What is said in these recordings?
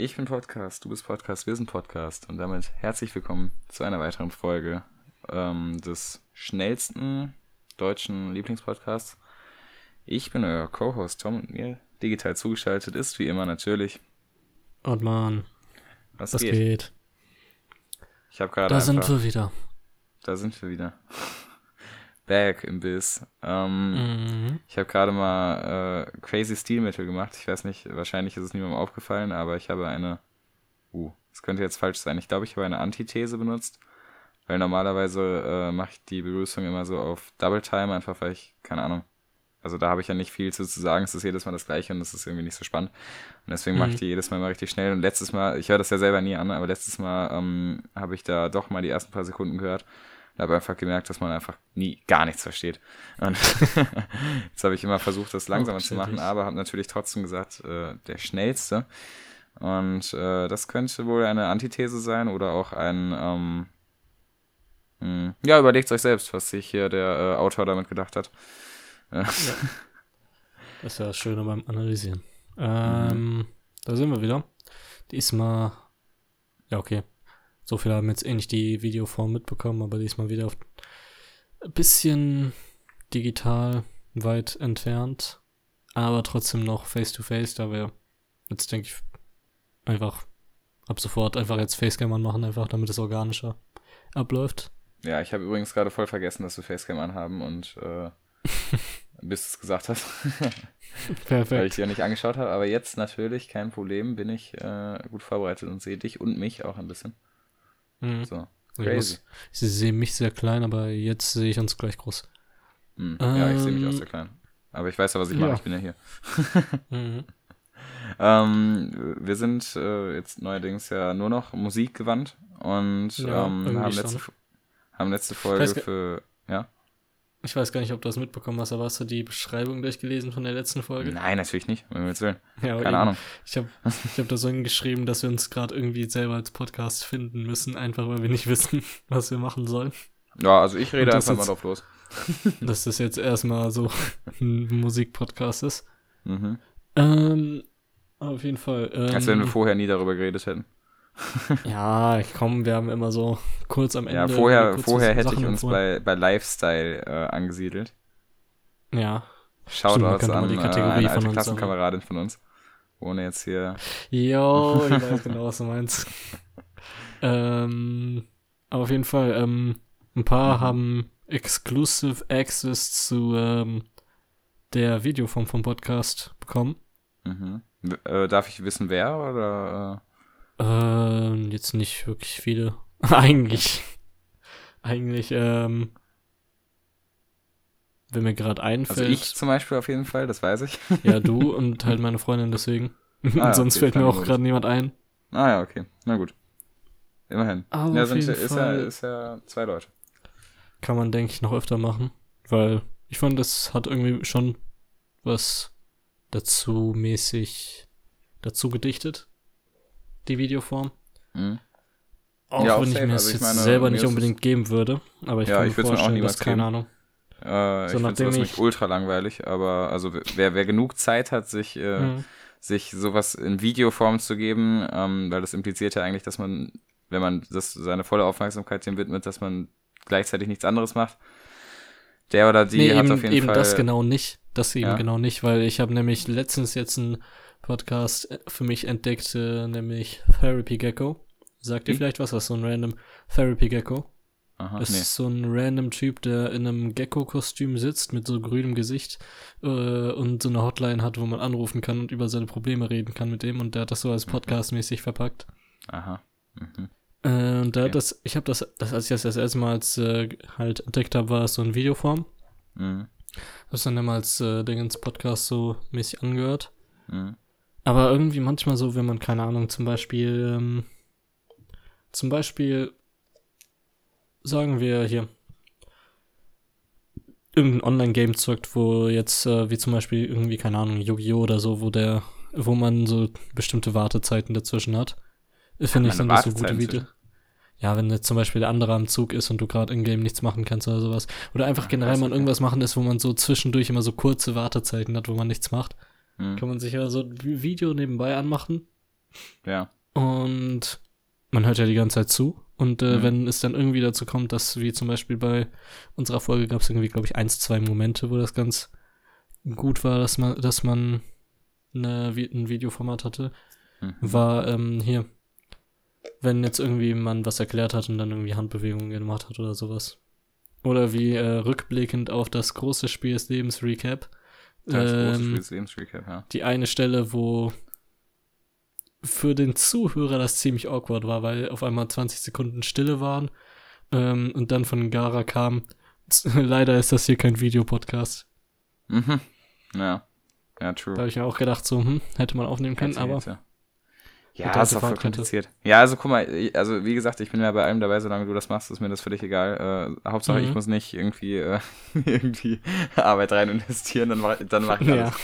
Ich bin Podcast, du bist Podcast, wir sind Podcast. Und damit herzlich willkommen zu einer weiteren Folge ähm, des schnellsten deutschen Lieblingspodcasts. Ich bin euer Co-Host Tom und mir digital zugeschaltet ist wie immer natürlich. Und man, Was, was geht? geht? Ich habe gerade Da sind einfach, wir wieder. da sind wir wieder. Back im Biss. Ähm, Mhm. Ich habe gerade mal äh, crazy Stilmittel gemacht. Ich weiß nicht, wahrscheinlich ist es niemandem aufgefallen, aber ich habe eine. Uh, das könnte jetzt falsch sein. Ich glaube, ich habe eine Antithese benutzt. Weil normalerweise äh, mache ich die Begrüßung immer so auf Double Time, einfach weil ich, keine Ahnung. Also da habe ich ja nicht viel zu, zu sagen. Es ist jedes Mal das gleiche und es ist irgendwie nicht so spannend. Und deswegen mache ich Mhm. die jedes Mal mal richtig schnell. Und letztes Mal, ich höre das ja selber nie an, aber letztes Mal ähm, habe ich da doch mal die ersten paar Sekunden gehört und habe einfach gemerkt, dass man einfach nie gar nichts versteht. Und jetzt habe ich immer versucht, das langsamer zu machen, aber habe natürlich trotzdem gesagt, äh, der schnellste. Und äh, das könnte wohl eine Antithese sein oder auch ein, ähm, mh, ja, überlegt euch selbst, was sich hier der äh, Autor damit gedacht hat. Äh, Das ist ja das Schöne beim Analysieren. Ähm, Da sind wir wieder. Diesmal, ja, okay. So viele haben jetzt eh nicht die Videoform mitbekommen, aber diesmal wieder auf ein bisschen digital weit entfernt, aber trotzdem noch face-to-face, da wir jetzt, denke ich, einfach ab sofort einfach jetzt Facecam anmachen, einfach damit es organischer abläuft. Ja, ich habe übrigens gerade voll vergessen, dass wir Facecam anhaben und äh, bis du es gesagt hast, weil ich Perfekt. dir nicht angeschaut habe. Aber jetzt natürlich, kein Problem, bin ich äh, gut vorbereitet und sehe dich und mich auch ein bisschen. Mhm. So, crazy. muss, ich sehe mich sehr klein, aber jetzt sehe ich uns gleich groß. Hm, ja, ich sehe mich Ähm, auch sehr klein. Aber ich weiß ja, was ich mache, ja. ich bin ja hier. Mhm. Ähm, wir sind äh, jetzt neuerdings ja nur noch musikgewandt und Ja, ähm, haben, letzte, haben letzte Folge für. Ja? Ich weiß gar nicht, ob du das mitbekommen hast, aber hast du die Beschreibung durchgelesen von der letzten Folge? Nein, natürlich nicht, um Himmels Willen. Ja, aber Keine eben. Ahnung. Ich habe ich hab da so hingeschrieben, dass wir uns gerade irgendwie selber als Podcast finden müssen, einfach weil wir nicht wissen, was wir machen sollen. Ja, also ich rede einfach mal jetzt- drauf los. Dass das jetzt erstmal so ein Musikpodcast ist. Mhm. Ähm, auf jeden Fall. Ähm, Als wenn wir vorher nie darüber geredet hätten. ja, komm, wir haben immer so kurz am Ende. Ja, vorher, vorher hätte Sachen ich uns bei, bei Lifestyle äh, angesiedelt. Ja, Shoutouts mal an die äh, Kategorie eine von Klassenkameradin von uns. Ohne jetzt hier. Jo, ich weiß genau, was du meinst. ähm, aber auf jeden Fall, ähm, ein paar Mhm. haben Exclusive Access zu ähm, der Videoform vom Podcast bekommen. Mhm. Äh, darf ich wissen, wer? Oder, Ähm, jetzt nicht wirklich viele. eigentlich. Eigentlich, ähm, wenn mir gerade äh, also einfällt. ich zum Beispiel auf jeden Fall, das weiß ich. Ja, du und halt meine Freundin deswegen. ja, Sonst okay, fällt mir auch gerade niemand ein. Ah ja, okay. Na gut. Immerhin. Aber ja, auf sind, jeden ist, ja, ist ja zwei Leute. kann man, denke ich, noch öfter machen. Weil ich fand, das hat irgendwie schon was dazu mäßig dazu gedichtet. Die Videoform. Mhm. Auch Ja, auch wenn ich safe. mir Also es ich jetzt meine, selber nicht es- unbedingt geben würde. Aber ich Ja, kann ich mir würd's mir auch vorstellen, dass, keine. Ahnung. Äh, ich finde sowas nicht ich- ultra langweilig, aber also wer, wer genug Zeit hat, sich, äh, Mhm. sich sowas in Videoform zu geben, ähm, weil das impliziert ja eigentlich, dass man, wenn man das seine volle Aufmerksamkeit dem widmet, dass man gleichzeitig nichts anderes macht. Der oder die nee, hat eben, auf jeden eben Fall. das genau nicht. Das eben Ja. genau nicht, weil ich habe nämlich letztens jetzt einen Podcast äh, für mich entdeckt, nämlich Therapy Gecko. Sagt ihr Wie? vielleicht was? Ist so ein random Therapy Gecko. Aha, Das nee. ist so ein random Typ, der in einem Gecko-Kostüm sitzt mit so grünem Gesicht äh, und so eine Hotline hat, wo man anrufen kann und über seine Probleme reden kann mit dem und der hat das so als Podcast-mäßig verpackt. Aha. Mhm. Äh, und der Okay. hat das, ich habe das, das, als ich das das erste Mal als, äh, halt entdeckt habe, war es so in Videoform. Mhm. Das dann immer als äh, Dingens Podcast so mäßig angehört. Mhm. Aber irgendwie manchmal so, wenn man, keine Ahnung, zum Beispiel, ähm, zum Beispiel, sagen wir hier, irgendein Online-Game zockt, wo jetzt, äh, wie zum Beispiel irgendwie, keine Ahnung, Yu-Gi-Oh! oder so, wo der, wo man so bestimmte Wartezeiten dazwischen hat. Finde ich man dann das so gute Video. zwischen? Ja, wenn jetzt zum Beispiel der andere am Zug ist und du gerade in Game nichts machen kannst oder sowas. Oder einfach Ah, generell okay. irgendwas machen ist, wo man so zwischendurch immer so kurze Wartezeiten hat, wo man nichts macht. Mhm. Kann man sich ja so ein Vi- Video nebenbei anmachen Ja. Und man hört ja die ganze Zeit zu. Und äh, Mhm. wenn es dann irgendwie dazu kommt, dass, wie zum Beispiel bei unserer Folge gab es irgendwie, glaube ich, eins, zwei Momente, wo das ganz gut war, dass man, dass man eine, ein Videoformat hatte, Mhm. war ähm, hier, wenn jetzt irgendwie man was erklärt hat und dann irgendwie Handbewegungen gemacht hat oder sowas. Oder wie äh, rückblickend auf das große Spiel des Lebens Recap. Das große Spiel Recap, ja. die eine Stelle, wo für den Zuhörer das ziemlich awkward war, weil auf einmal 20 Sekunden Stille waren ähm, und dann von Gara kam, leider ist das hier kein Videopodcast. Mhm. Ja. Ja, true. Da habe ich mir auch gedacht, so, hm, hätte man aufnehmen können, Hätte, aber. Ja, Hätte, ist auch voll kompliziert. Ja, also guck mal, ich- also wie gesagt, ich bin ja bei allem dabei, solange du das machst, ist mir das völlig egal. Äh, Hauptsache, ich Mhm. muss nicht irgendwie, äh, irgendwie Arbeit rein investieren, dann mach, dann mach ich alles. ja.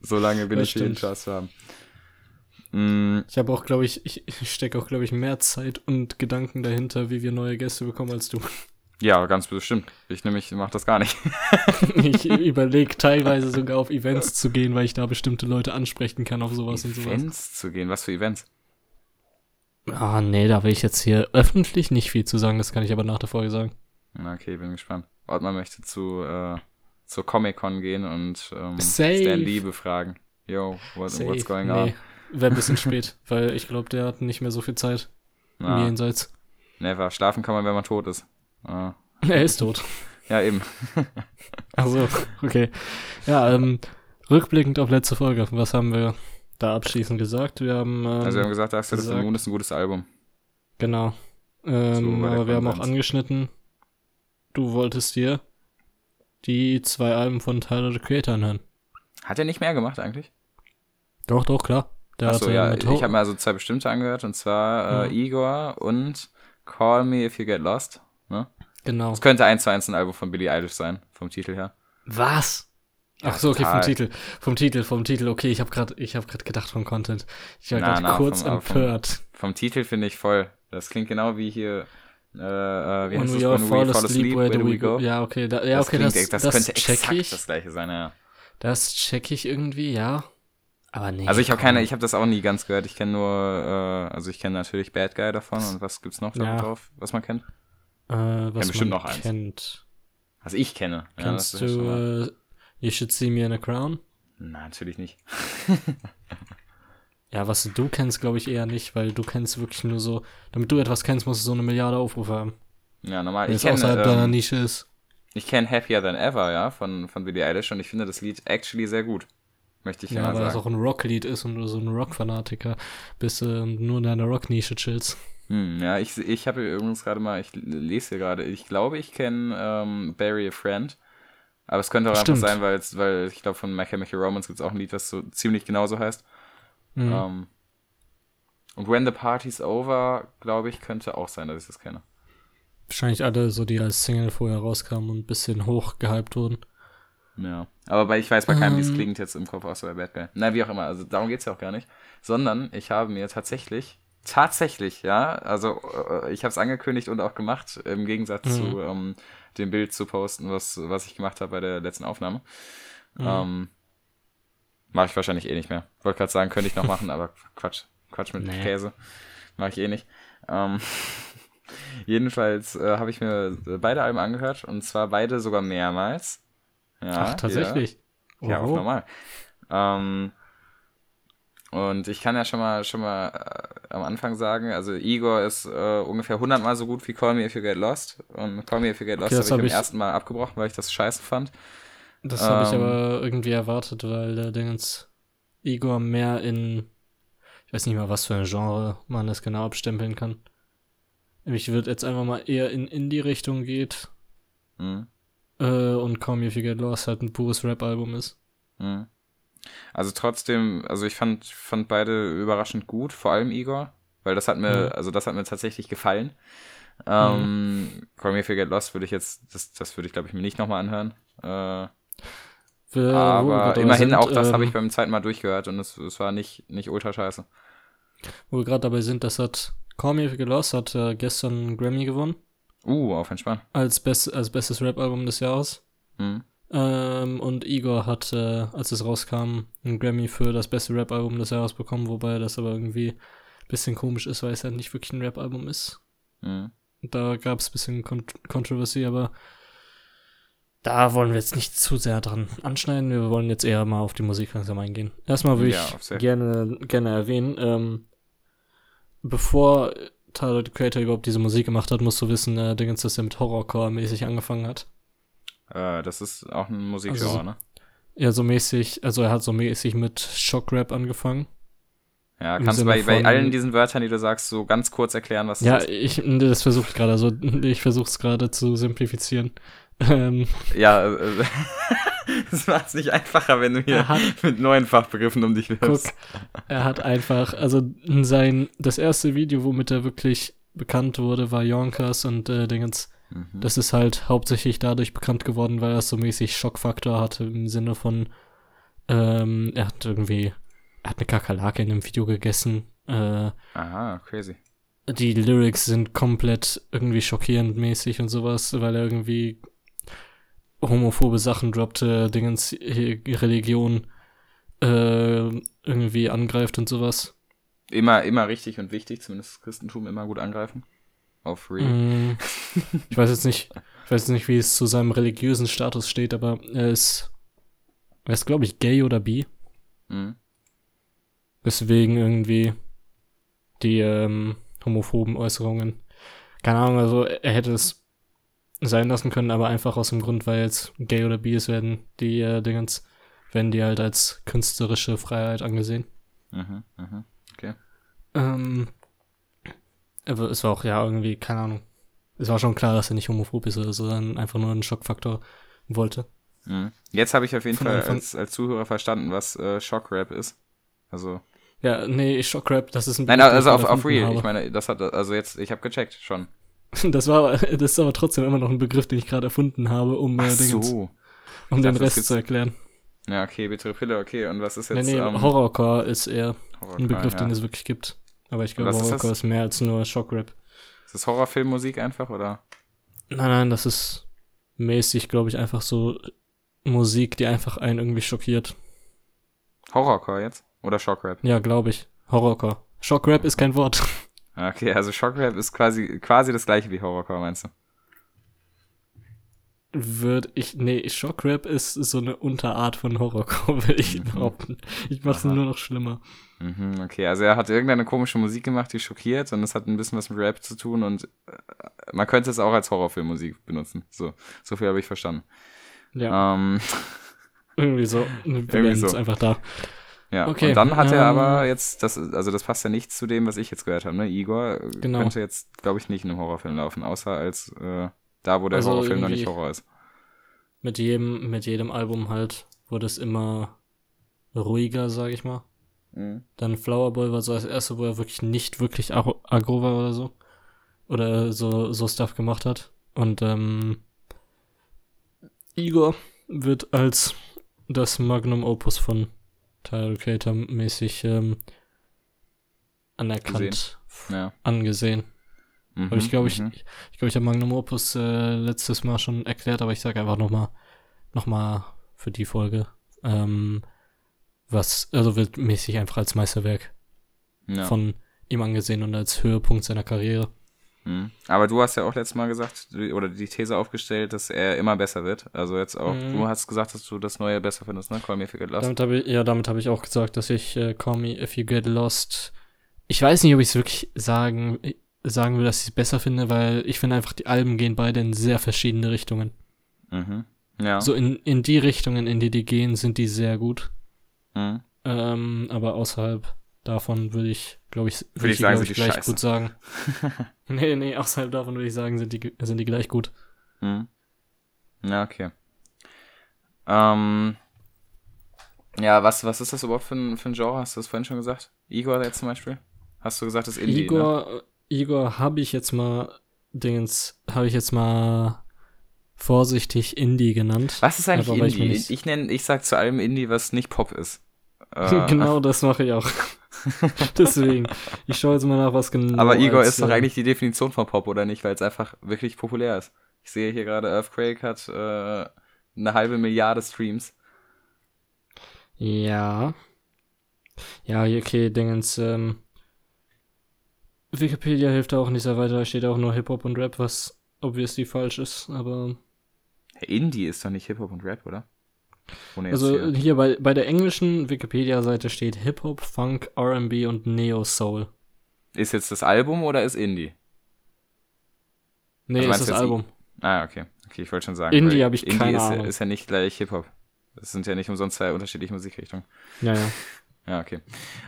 Solange bin Das ich für den. Spaß zu haben. Mm, Ich habe auch, glaube ich, ich, ich stecke auch, glaube ich, mehr Zeit und Gedanken dahinter, wie wir neue Gäste bekommen als du. Ja, ganz bestimmt. Ich nämlich mach das gar nicht. Ich überlege teilweise sogar auf Events zu gehen, weil ich da bestimmte Leute ansprechen kann auf sowas und sowas. Events zu gehen. Was für Events? Ah, nee, da will ich jetzt hier öffentlich nicht viel zu sagen, das kann ich aber nach der Folge sagen. Okay, bin gespannt. Ottmar möchte zu, äh, zur Comic-Con gehen und ähm, Safe. Stan Lee befragen. Yo, what, what's going nee, on? Wäre ein bisschen spät, weil ich glaube, der hat nicht mehr so viel Zeit im Na, Jenseits. never. Schlafen kann man, wenn man tot ist. Äh, Er ist tot. ja, eben. Also, okay. Ja, ähm, rückblickend auf letzte Folge, was haben wir da abschließend gesagt? Wir haben, ähm, Also wir haben gesagt, the gesagt- Moon ist ein gutes Album. genau. So Ähm, der aber wir haben auch angeschnitten, du wolltest dir die zwei Alben von Tyler, the Creator, anhören. Hat er nicht mehr gemacht eigentlich? Doch, doch, klar. Der Achso, ja, ich habe mir also zwei bestimmte angehört, und zwar äh, Mhm. Igor und Call Me If You Get Lost. Ne? Genau. Das könnte eins zu eins ein Album von Billie Eilish sein, vom Titel her. Was? Ach so, okay, vom. Titel. Vom Titel, vom Titel. Okay, ich habe gerade gerade gedacht vom Content. Ich war gerade kurz vom- aber vom- empört. Vom Titel finde ich voll. Das klingt genau wie hier, äh, äh, wie heißt das? When fall we fall asleep, where do we go? Ja, okay, da, ja, das okay, klingt, das, das, das, könnte exakt ich. das gleiche sein, ja. Das check ich irgendwie, ja. Aber nee. Also ich habe keine, ich habe das auch nie ganz gehört. Ich kenne nur, äh, also ich kenne natürlich Bad Guy davon und was gibt's noch da Ja. drauf, was man kennt? Äh, was bestimmt man noch eins. kennt. Was ich kenne. Ja, Kennst das mal- du äh, You Should See Me in a Crown? Na, natürlich nicht. Ja, was du kennst, glaube ich eher nicht, weil du kennst wirklich nur so, damit du etwas kennst, musst du so eine Milliarde Aufrufe haben. Ja, normal. Wenn Ich es außerhalb kenne, deiner ähm, Nische ist. ich kenne Happier Than Ever, ja, von, von Billie Eilish und ich finde das Lied actually sehr gut. Möchte ich Ja, mal weil es sagen. auch ein Rocklied ist und du so ein Rock-Fanatiker bist äh, und nur in deiner Rock-Nische chillst. Hm, ja, ich, ich habe hier übrigens gerade mal, ich lese hier gerade, ich glaube, ich kenne ähm, Barry a Friend. Aber es könnte auch Stimmt. einfach sein, weil, es- weil ich glaube, von My Chemical Romance gibt es auch ein Lied, das so ziemlich genauso heißt. Mhm. Ähm, und When the Party's Over, glaube ich, könnte auch sein, dass ich das kenne. Wahrscheinlich alle so, die als Single vorher rauskamen und ein bisschen hoch gehypt wurden. Ja. Aber bei, ich weiß bei keinem, wie es Ähm. klingt jetzt im Kopf, außer bei Bad Guy. Na, wie auch immer, also darum geht's ja auch gar nicht. Sondern ich habe mir tatsächlich, tatsächlich, ja, also äh, ich habe es angekündigt und auch gemacht, im Gegensatz Mhm. zu ähm, dem Bild zu posten, was, was ich gemacht habe bei der letzten Aufnahme. Mhm. Ähm, Mache ich wahrscheinlich eh nicht mehr. Wollte gerade sagen, könnte ich noch machen, aber Quatsch. Quatsch mit Nee. Käse. Mache ich eh nicht. Ähm, jedenfalls äh, habe ich mir beide Alben angehört und zwar beide sogar mehrmals. Ja, Ach, tatsächlich. Ja, auf Wow. normal. Ähm, und ich kann ja schon mal schon mal äh, am Anfang sagen, also Igor ist äh, ungefähr 100 Mal so gut wie Call Me If You Get Lost. Und Call Me If You Get Lost das habe ich hab beim ich- ersten Mal abgebrochen, weil ich das scheiße fand. Das habe ich Ähm. aber irgendwie erwartet, weil der Dingens Igor mehr in, ich weiß nicht mal, was für ein Genre man das genau abstempeln kann. Ich würde jetzt einfach mal eher in Indie-Richtung geht Mhm. äh, und Call Me If You Get Lost halt ein pures Rap-Album ist. Mhm. Also trotzdem, also ich fand, fand beide überraschend gut, vor allem Igor, weil das hat mir, Mhm. also das hat mir tatsächlich gefallen. Ähm, Call Me If You Get Lost würde ich jetzt, das, das würde ich glaube ich mir nicht nochmal anhören. Äh, wir aber immerhin sind, auch das habe ähm, ich beim zweiten Mal durchgehört und es, es war nicht, nicht ultra scheiße. Wo wir gerade dabei sind, das hat Call Me If You Get Lost hat äh, gestern einen Grammy gewonnen Uh, auf entspannt. als, best, als bestes Rap-Album des Jahres. Mhm. Ähm, und Igor hat, äh, als es rauskam, einen Grammy für das beste Rap-Album des Jahres bekommen, wobei das aber irgendwie ein bisschen komisch ist, weil es ja nicht wirklich ein Rap-Album ist. Mhm. Da gab es ein bisschen Kont Controversy, aber da wollen wir jetzt nicht zu sehr dran anschneiden. Wir wollen jetzt eher mal auf die Musik langsam eingehen. Erstmal würde Ja, ich gerne, gerne erwähnen, ähm, bevor Tyler, the Creator, überhaupt diese Musik gemacht hat, musst du wissen, äh, Dingens, dass er mit Horrorcore-mäßig angefangen hat. Äh, das ist auch ein Musikgenre, Also- ne? Ja, so mäßig, also er hat so mäßig mit Shockrap angefangen. Ja, kannst du bei, bei allen diesen Wörtern, die du sagst, so ganz kurz erklären, was Ja, das ist? ich, das versuche ich gerade, also ich versuche es gerade zu simplifizieren. Ähm, Ja, äh, das macht es nicht einfacher, wenn du hier Er hat- mit neuen Fachbegriffen um dich guck, wirfst. er hat einfach, also sein, das erste Video, womit er wirklich bekannt wurde, war Yonkers und äh, Dingens. Mhm. Das ist halt hauptsächlich dadurch bekannt geworden, weil er so mäßig Schockfaktor hatte im Sinne von, ähm, er hat irgendwie, er hat eine Kakerlake in einem Video gegessen. Äh, Aha, crazy. die Lyrics sind komplett irgendwie schockierend mäßig und sowas, weil er irgendwie homophobe Sachen droppte, Dingens äh, Religion äh, irgendwie angreift und sowas. Immer, immer richtig und wichtig, zumindest das Christentum immer gut angreifen. Auf Real. Mm, ich weiß jetzt nicht, ich weiß jetzt nicht, wie es zu seinem religiösen Status steht, aber er ist, er ist glaube ich gay oder bi, Mhm. weswegen irgendwie die ähm, homophoben Äußerungen, keine Ahnung, also er hätte es sein lassen können, aber einfach aus dem Grund, weil jetzt gay oder bi ist, werden die äh, Dingens, werden die halt als künstlerische Freiheit angesehen. Mhm. Mhm. Ähm, aber es war auch, ja, irgendwie, keine Ahnung. Es war schon klar, dass er nicht homophob ist, oder so, sondern einfach nur einen Schockfaktor wollte. Mhm. Jetzt habe ich auf jeden Von Fall Anfang- als, als Zuhörer verstanden, was äh, Shockrap ist. Also. Ja, nee, Shockrap, das ist ein Nein, also auf, auf Real. erfunden Ich meine, das hat, also jetzt, ich habe gecheckt, schon. habe. Das war, das ist aber trotzdem immer noch ein Begriff, den ich gerade erfunden habe, um, äh, Dingens, so. um Ich den dachte, Rest zu erklären. Ja, okay, bittere Pille, okay. Und was ist Nee, jetzt nee, ähm, Horrorcore ist eher Horrorcore, ein Begriff, ja. den es wirklich gibt. Aber ich glaube, ist? Horrorcore ist mehr als nur Shockrap. Ist das Horrorfilmmusik einfach, oder? Nein, nein, das ist mäßig, glaube ich, einfach so Musik, die einfach einen irgendwie schockiert. Horrorcore jetzt? Oder Shockrap? Ja, glaube ich. Horrorcore. Shockrap ist kein Wort. Okay, also Shockrap ist quasi, quasi das gleiche wie Horrorcore, meinst du? Würde ich. Nee, Shockrap ist so eine Unterart von Horrorcore, würde ich Mhm. behaupten. Ich mach's Aha. nur noch schlimmer. Mhm, okay, also er hat irgendeine komische Musik gemacht, die schockiert und es hat ein bisschen was mit Rap zu tun und äh, man könnte es auch als Horrorfilmmusik benutzen. So, so viel habe ich verstanden. Ja, Ähm, irgendwie so. Wir irgendwie so. einfach da. ja, Okay, und dann hat er ähm, aber jetzt, das, also das passt ja nicht zu dem, was ich jetzt gehört habe, ne? Igor Genau. könnte jetzt, glaube ich, nicht in einem Horrorfilm laufen, außer als äh, da, wo der Also Horrorfilm noch nicht Horror ist. Mit jedem, mit jedem Album halt wurde es immer ruhiger, sag ich mal. Mhm. Dann Flower Boy war so das erste, wo er wirklich nicht wirklich ag- aggro war oder so. Oder so, so Stuff gemacht hat. Und ähm, Igor wird als das Magnum Opus von Tyler Creator mäßig ähm, anerkannt, Ja. angesehen. Mhm, Aber ich glaube, ich, mhm. ich, ich, glaub, ich habe Magnum Opus äh, letztes Mal schon erklärt, aber ich sage einfach nochmal noch mal für die Folge, ähm, was, also wird mäßig einfach als Meisterwerk ja. von ihm angesehen und als Höhepunkt seiner Karriere. Mhm. Aber du hast ja auch letztes Mal gesagt, oder die These aufgestellt, dass er immer besser wird. Also jetzt auch, Mhm. du hast gesagt, dass du das Neue besser findest, ne? Call me if you get lost. Damit ich, ja, damit habe ich auch gesagt, dass ich äh, Call Me If You Get Lost. Ich weiß nicht, ob ich es wirklich sagen, sagen will, dass ich es besser finde, weil ich finde einfach, die Alben gehen beide in sehr verschiedene Richtungen. Mhm. Ja. So in, in die Richtungen, in die die gehen, sind die sehr gut. Mhm. Ähm, aber außerhalb davon würde ich, glaube ich, Würde ich die, sagen, sind die gleich scheiße. gut sagen. nee, nee, außerhalb davon würde ich sagen, sind die, sind die gleich gut. Mhm. Ja, okay. Ähm, ja, was, was ist das überhaupt für ein, für ein Genre? Hast du das vorhin schon gesagt? Igor jetzt zum Beispiel? Hast du gesagt, das ist Indie, ne? Igor, habe ich jetzt mal, Dingens, habe ich jetzt mal vorsichtig Indie genannt. Was ist eigentlich Aber Indie? Ich, ich nenne, ich sag zu allem Indie, was nicht Pop ist. Äh, genau das mache ich auch. Deswegen, ich schaue jetzt mal nach, was genau. Aber Igor als, ist doch äh, eigentlich die Definition von Pop, oder nicht? Weil es einfach wirklich populär ist. Ich sehe hier gerade, Earthquake hat äh, eine halbe Milliarde Streams. Ja. Ja, okay, Dingens, ähm, Wikipedia hilft auch nicht sehr weiter, da steht auch nur Hip-Hop und Rap, was obviously falsch ist, aber. Indie ist doch nicht Hip-Hop und Rap, oder? also hier, hier bei, bei der englischen Wikipedia-Seite steht Hip-Hop, Funk, RB und Neo-Soul. Ist jetzt das Album oder ist Indie? Nee, also ist das Album. Ah, okay. Okay, ich wollte schon sagen. Indie habe ich Indie keine ist, Ahnung. ist ja nicht gleich Hip-Hop. Das sind ja nicht umsonst zwei unterschiedliche Musikrichtungen. Ja, ja. Ja, okay.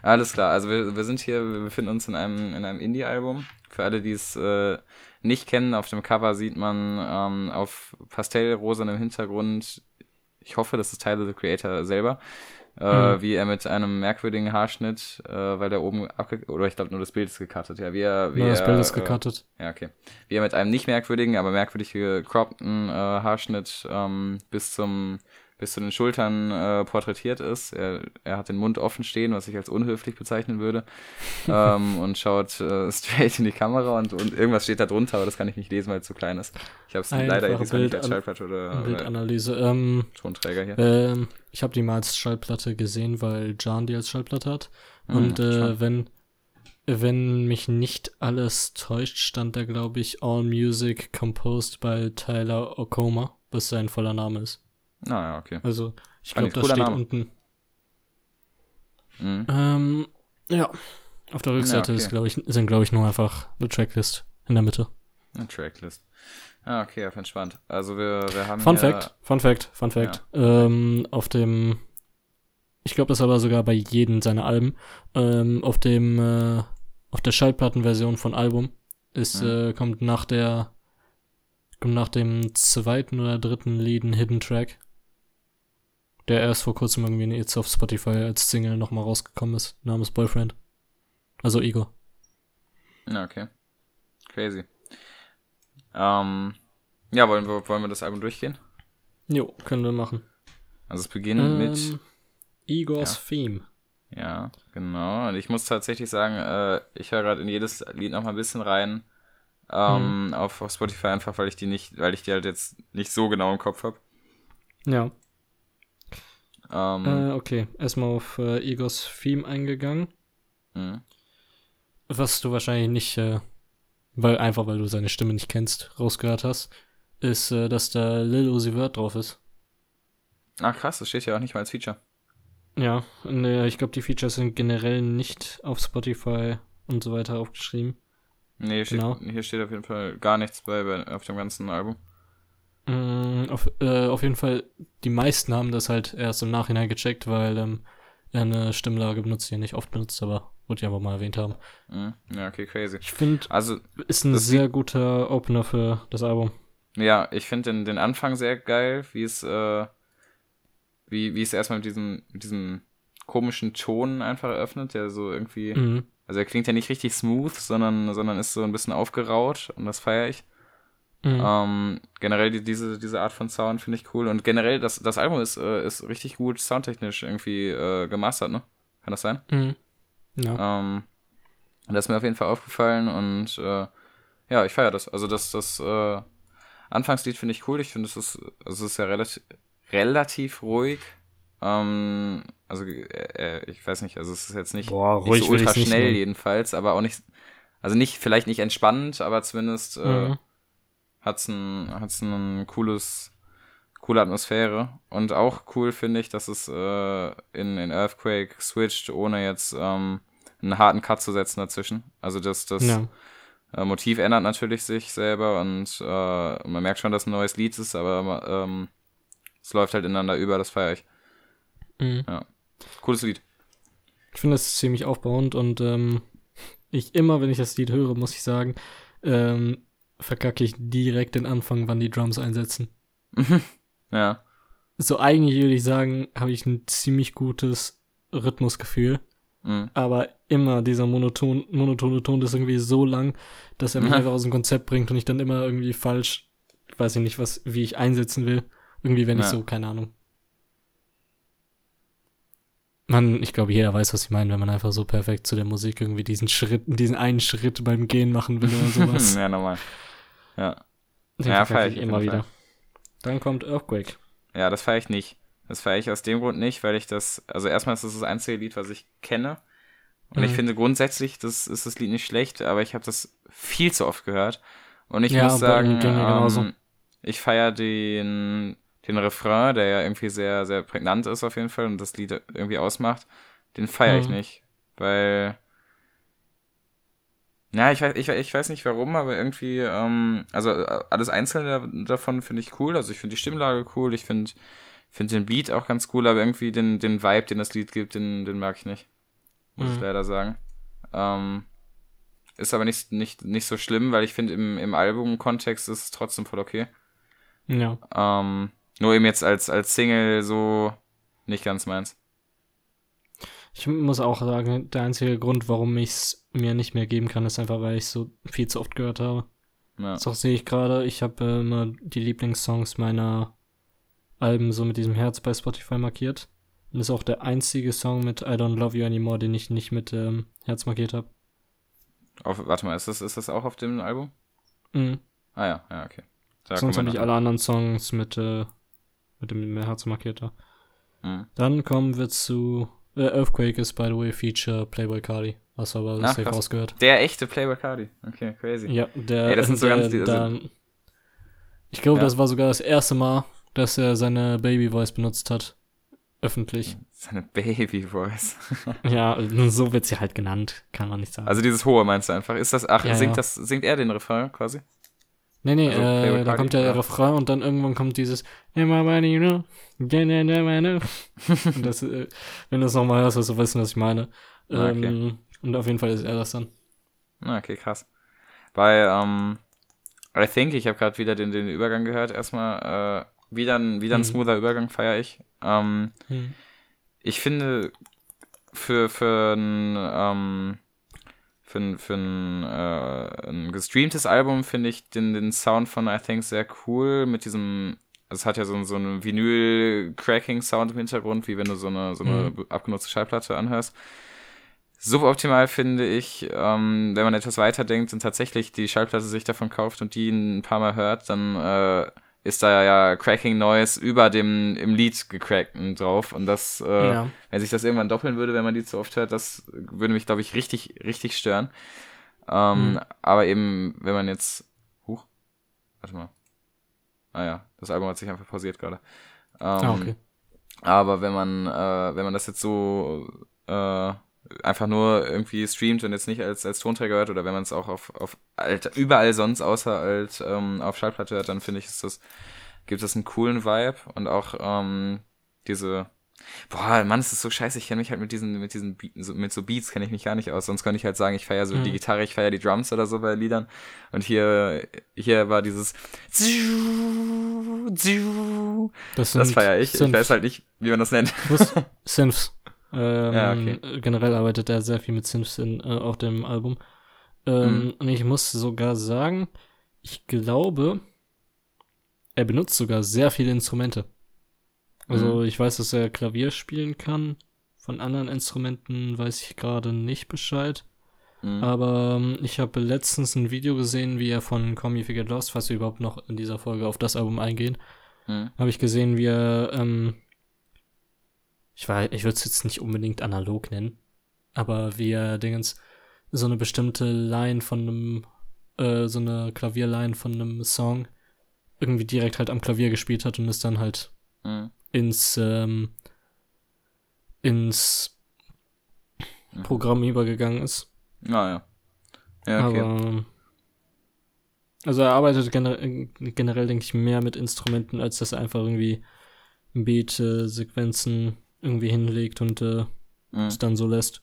Alles klar. Also wir, wir sind hier, wir befinden uns in einem, in einem Indie-Album. Für alle, die es äh, nicht kennen, auf dem Cover sieht man ähm, auf pastellrosanem Hintergrund, ich hoffe, das ist Tyler the Creator selber, äh, mhm. wie er mit einem merkwürdigen Haarschnitt, äh, weil der oben abge oder ich glaube nur das Bild ist gecuttet, ja, wie er, wie ja, das er, Bild ist gecuttet. Äh, ja, okay. Wie er mit einem nicht merkwürdigen, aber merkwürdig gecroppten äh, Haarschnitt ähm, bis zum bis zu den Schultern äh, porträtiert ist. Er, er hat den Mund offen stehen, was ich als unhöflich bezeichnen würde. ähm, und schaut äh, straight in die Kamera und, und irgendwas steht da drunter, aber das kann ich nicht lesen, weil es zu klein ist. Ich habe es leider diesmal nicht als Schallplatte oder, Bildanalyse. Ähm, Tonträger hier. Ähm, ich habe die mal als Schallplatte gesehen, weil Jan die als Schallplatte hat. Hm, und äh, wenn wenn mich nicht alles täuscht, stand da, glaube ich, All Music Composed by Tyler Okoma, was sein voller Name ist. Ah, okay. Also, ich glaube, das steht Name. unten. Mhm. Ähm, ja. Auf der Rückseite ja, okay. ist, glaube ich, sind, glaube ich, nur einfach eine Tracklist in der Mitte. Eine Tracklist. Ah, okay, auf entspannt. Also wir, wir haben Fun Fact, Fun Fact, Fun Fact. Ja. Ähm, auf dem, ich glaube, das aber sogar bei jedem seiner Alben, ähm, auf dem, äh, auf der Schallplattenversion von Album ist, mhm. äh, kommt nach der, kommt nach dem zweiten oder dritten Lied ein Hidden Track der erst vor kurzem irgendwie jetzt auf Spotify als Single nochmal rausgekommen ist, namens Boyfriend. Also Igor. Ja, okay. Crazy. Ähm, ja, wollen wir, wollen wir das Album durchgehen? Jo, können wir machen. Also es beginnt ähm, mit Igors ja. Theme. Ja, genau. Und ich muss tatsächlich sagen, äh, ich höre gerade in jedes Lied noch mal ein bisschen rein. Ähm, hm. auf, auf Spotify einfach, weil ich die nicht, weil ich die halt jetzt nicht so genau im Kopf habe. Ja. Ähm, äh, okay, erstmal auf äh, Igors Theme eingegangen. Mhm. Was du wahrscheinlich nicht, äh, weil einfach weil du seine Stimme nicht kennst, rausgehört hast, ist, äh, dass da Lil Uzi Vert drauf ist. Ach krass, das steht ja auch nicht mal als Feature. Ja, und, äh, ich glaube, die Features sind generell nicht auf Spotify und so weiter aufgeschrieben. Nee, hier, genau. steht, hier steht auf jeden Fall gar nichts bei, bei auf dem ganzen Album. Mm, auf, äh, auf jeden Fall, die meisten haben das halt erst im Nachhinein gecheckt, weil ähm, er eine Stimmlage benutzt, die er nicht oft benutzt, aber wollte ich einfach mal erwähnt haben. Mm, ja, okay, crazy. Ich finde, also, ist ein sehr guter Opener für das Album. Ja, ich finde den, den Anfang sehr geil, wie es, äh, wie, wie es erstmal mit diesem, mit diesem komischen Ton einfach eröffnet, der so irgendwie, mhm. also er klingt ja nicht richtig smooth, sondern, sondern ist so ein bisschen aufgeraut und das feiere ich. Mhm. Ähm, generell die, diese, diese Art von Sound finde ich cool. Und generell, das, das Album ist, äh, ist richtig gut soundtechnisch irgendwie äh, gemastert, ne? Kann das sein? Mhm. Ja. Ähm, das ist mir auf jeden Fall aufgefallen und äh, ja, ich feiere das. Also das, das äh, Anfangslied finde ich cool. Ich finde, es ist, also es ist ja relativ, relativ ruhig. Ähm, also äh, äh, ich weiß nicht, also es ist jetzt nicht, Boah, ruhig nicht so ultra schnell jedenfalls, aber auch nicht, also nicht, vielleicht nicht entspannend, aber zumindest äh, mhm hat's ein, hat's ein cooles, coole Atmosphäre. Und auch cool finde ich, dass es äh, in, in Earthquake switcht, ohne jetzt ähm, einen harten Cut zu setzen dazwischen. Also das, das ja. äh, Motiv ändert natürlich sich selber und äh, man merkt schon, dass ein neues Lied ist, aber ähm, es läuft halt ineinander über, das feiere ich. Mhm. Ja. Cooles Lied. Ich finde es ziemlich aufbauend und ähm, ich immer, wenn ich das Lied höre, muss ich sagen, ähm, verkacke ich direkt den Anfang, wann die Drums einsetzen. ja. So eigentlich würde ich sagen, habe ich ein ziemlich gutes Rhythmusgefühl. Mhm. Aber immer dieser monoton, monotone Ton ist irgendwie so lang, dass er mich mhm. einfach aus dem Konzept bringt und ich dann immer irgendwie falsch, weiß ich nicht, was, wie ich einsetzen will. Irgendwie, wenn ja. ich so, keine Ahnung. Man, ich glaube, jeder weiß, was ich meine, wenn man einfach so perfekt zu der Musik irgendwie diesen Schritt, diesen einen Schritt beim Gehen machen will oder sowas. ja, normal. Ja. Den ja, feier ich immer wieder. Dann kommt Earthquake. Ja, das feiere ich nicht. Das feiere ich aus dem Grund nicht, weil ich das, also erstmal ist das das einzige Lied, was ich kenne. Und mhm. ich finde grundsätzlich, das ist das Lied nicht schlecht, aber ich habe das viel zu oft gehört. Und ich ja, muss sagen, ähm, ich feiere den, den Refrain, der ja irgendwie sehr, sehr prägnant ist auf jeden Fall und das Lied irgendwie ausmacht. Den feiere ich mhm. nicht, weil ja, ich weiß, ich, ich weiß nicht warum, aber irgendwie, ähm, also äh, alles Einzelne davon finde ich cool. Also ich finde die Stimmlage cool, ich finde find den Beat auch ganz cool, aber irgendwie den, den Vibe, den das Lied gibt, den, den mag ich nicht. Muss mhm. ich leider sagen. Ähm, ist aber nicht, nicht, nicht so schlimm, weil ich finde, im, im Album-Kontext ist es trotzdem voll okay. Ja. Ähm, nur eben jetzt als, als Single so nicht ganz meins. Ich muss auch sagen, der einzige Grund, warum ich es mir nicht mehr geben kann, ist einfach, weil ich so viel zu oft gehört habe. Ja. So sehe ich gerade, ich habe äh, immer die Lieblingssongs meiner Alben so mit diesem Herz bei Spotify markiert. Und das ist auch der einzige Song mit I Don't Love You Anymore, den ich nicht mit ähm, Herz markiert habe. warte mal, ist das, ist das auch auf dem Album? Mhm. Ah ja, ja, okay. Da Sonst habe ich alle anderen Songs mit, äh, mit dem Herz markiert. Mhm. Dann kommen wir zu The Earthquake ist, by the way, Feature Playboy Cardi. Hast du aber Ach, safe rausgehört. Der echte Playboy Cardi. Okay, crazy. Ja, der. Ey, das sind so der, ganz die, also, Ich glaube, ja. das war sogar das erste Mal, dass er seine Baby Voice benutzt hat. Öffentlich. Seine Baby Voice. ja, so wird sie halt genannt, kann man nicht sagen. Also dieses hohe meinst du einfach. Ist das, ach, ja, singt ja. das, singt er den Refrain quasi? Nee, nee, also, äh, da kommt der Refrain und dann irgendwann kommt dieses Everybody know, das, äh, wenn du es nochmal hörst, wirst du wissen, was ich meine. Ah, okay. Ähm, und auf jeden Fall ist er das dann. Ah, okay, krass. Weil, ähm, I think, ich habe gerade wieder den, den Übergang gehört. Erstmal, äh, wieder ein, wieder ein hm. smoother Übergang feiere ich. Ähm, hm. Ich finde, für, für ein, ähm, für ein, für ein, äh, ein gestreamtes Album finde ich den, den Sound von I Think sehr cool mit diesem, also es hat ja so, so einen Vinyl-Cracking-Sound im Hintergrund, wie wenn du so eine, so eine mhm. abgenutzte Schallplatte anhörst. Suboptimal finde ich, ähm, wenn man etwas weiterdenkt und tatsächlich die Schallplatte sich davon kauft und die ein paar Mal hört, dann äh, ist da ja Cracking Noise über dem im Lied gecrackten drauf. Und das, äh, ja. wenn sich das irgendwann doppeln würde, wenn man die zu oft hört, das würde mich, glaube ich, richtig, richtig stören. Ähm, mhm. Aber eben, wenn man jetzt. Huch. Warte mal. Ah ja, das Album hat sich einfach pausiert gerade. Ähm, ah, okay. Aber wenn man, äh, wenn man das jetzt so äh, einfach nur irgendwie streamt und jetzt nicht als, als Tonträger hört oder wenn man es auch auf, auf alt, überall sonst außer als ähm, auf Schallplatte hört, dann finde ich, ist das, gibt es einen coolen Vibe und auch ähm, diese Boah, Mann, es ist so scheiße, ich kenne mich halt mit diesen, mit diesen, mit so Beats kenne ich mich gar nicht aus. Sonst könnte ich halt sagen, ich feiere so mhm. die Gitarre, ich feiere die Drums oder so bei Liedern. Und hier, hier war dieses Das, das feiere ich. Synth. Ich weiß halt nicht, wie man das nennt. Synths. Ähm, ja, okay. Generell arbeitet er sehr viel mit in, äh, auf dem Album. Ähm, mhm. Und ich muss sogar sagen, ich glaube, er benutzt sogar sehr viele Instrumente. Also mhm. ich weiß, dass er Klavier spielen kann. Von anderen Instrumenten weiß ich gerade nicht Bescheid. Mhm. Aber ähm, ich habe letztens ein Video gesehen, wie er von Call Me If You Get Lost, falls wir überhaupt noch in dieser Folge auf das Album eingehen, mhm. habe ich gesehen, wie er ähm, ich war, ich würde es jetzt nicht unbedingt analog nennen, aber wie er Dingens so eine bestimmte Line von einem, äh, so eine Klavierline von einem Song irgendwie direkt halt am Klavier gespielt hat und es dann halt mhm. ins, ähm, ins mhm. Programm übergegangen ist. Ah, ja. Okay. Aber, also er arbeitet generell, generell, denke ich, mehr mit Instrumenten, als dass er einfach irgendwie Beat-Sequenzen irgendwie hinlegt und äh, mhm. es dann so lässt.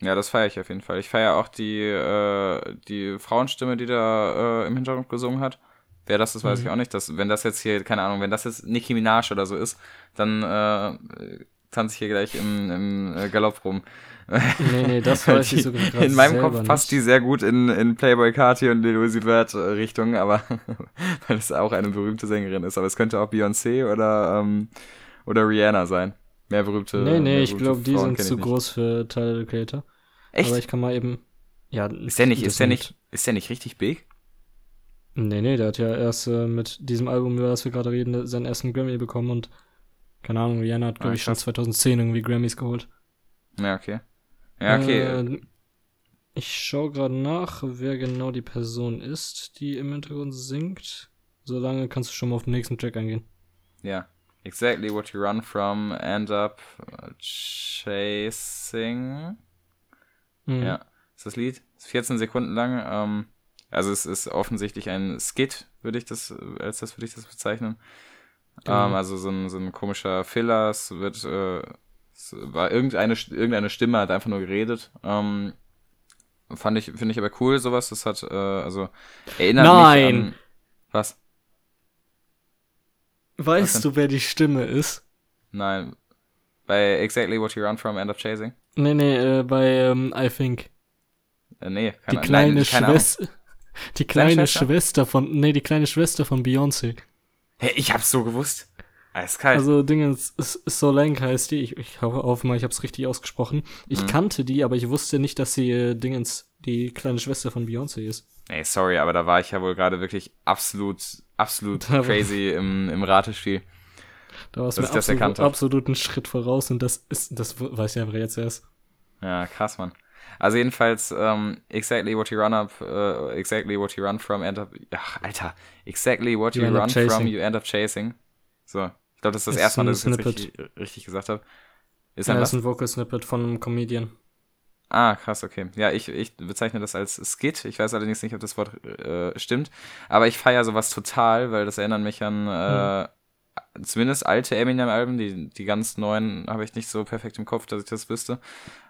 Ja, das feiere ich auf jeden Fall. Ich feiere auch die, äh, die Frauenstimme, die da äh, im Hintergrund gesungen hat. Wer das ist, weiß mhm. ich auch nicht. Dass, wenn das jetzt hier, keine Ahnung, wenn das jetzt Nicki Minaj oder so ist, dann äh, tanze ich hier gleich im, im äh, Galopp rum. Nee, nee, das weiß ich sogar gerade In meinem Kopf passt die sehr gut in, in Playboy Carti und Lil Uzi Vert Richtung, aber weil es auch eine berühmte Sängerin ist. Aber es könnte auch Beyoncé oder, ähm, oder Rihanna sein mehr berühmte. Nee, nee, ich glaube, die sind zu groß für Tyler the Creator. Echt? Aber ich kann mal eben. Ja, ist der nicht, ist der nicht, ist der nicht richtig big? Nee, nee, der hat ja erst äh, mit diesem Album, über das wir gerade reden, seinen ersten Grammy bekommen und Keine Ahnung, Rihanna hat, glaube Ah, ich, schon krass. 2010 irgendwie Grammys geholt. Ja, okay. Ja, okay. Äh, ich schaue gerade nach, wer genau die Person ist, die im Hintergrund singt. Solange kannst du schon mal auf den nächsten Track eingehen. Ja. Exactly what you run from, end up uh, chasing. Mhm. Ja. Ist das Lied? Ist 14 Sekunden lang. Ähm, also es ist offensichtlich ein Skit, würde ich das, als das würde ich das bezeichnen. Genau. Ähm, also so ein, so ein komischer Filler. Es wird, äh, es war irgendeine, irgendeine Stimme hat einfach nur geredet. Ähm, fand ich, finde ich aber cool, sowas. Das hat, äh, also erinnert Nein. mich an. Was? Weißt du, wer die Stimme ist? Nein. Bei Exactly What You Run From, End Up Chasing? Nee, nee, äh, bei ähm, I Think. Äh, nee, Die keine, kleine nein, keine. Schwester. Die kleine Schwester? Schwester von. Nee, die kleine Schwester von Beyoncé. Hey, ich hab's so gewusst. Eiskalt. Also, Dingens, S- Solange heißt die. Ich, ich hoffe auf mal, ich hab's richtig ausgesprochen. Ich Mhm. kannte die, aber ich wusste nicht, dass sie äh, Dingens, die kleine Schwester von Beyoncé ist. Ey, sorry, aber da war ich ja wohl gerade wirklich absolut, absolut crazy im, im Ratespiel. Da war es Dass mir das absolut, absolut einen Schritt voraus und das ist, das weiß ich einfach jetzt erst. Ja, krass, Mann. Also jedenfalls, ähm, exactly what you run up, äh, exactly what you run from, end up, ach, Alter, exactly what you, You run from, you end up chasing. So, ich glaube, das ist das Ist erste Mal, dass ich das richtig, richtig gesagt habe. Ist Ja, das ist ein Vocal Snippet von einem Comedian. Ah, krass, okay. Ja, ich, ich bezeichne das als Skit. Ich weiß allerdings nicht, ob das Wort äh, stimmt. Aber ich feiere sowas total, weil das erinnert mich an äh, zumindest alte Eminem-Alben. Die, die ganz neuen habe ich nicht so perfekt im Kopf, dass ich das wüsste.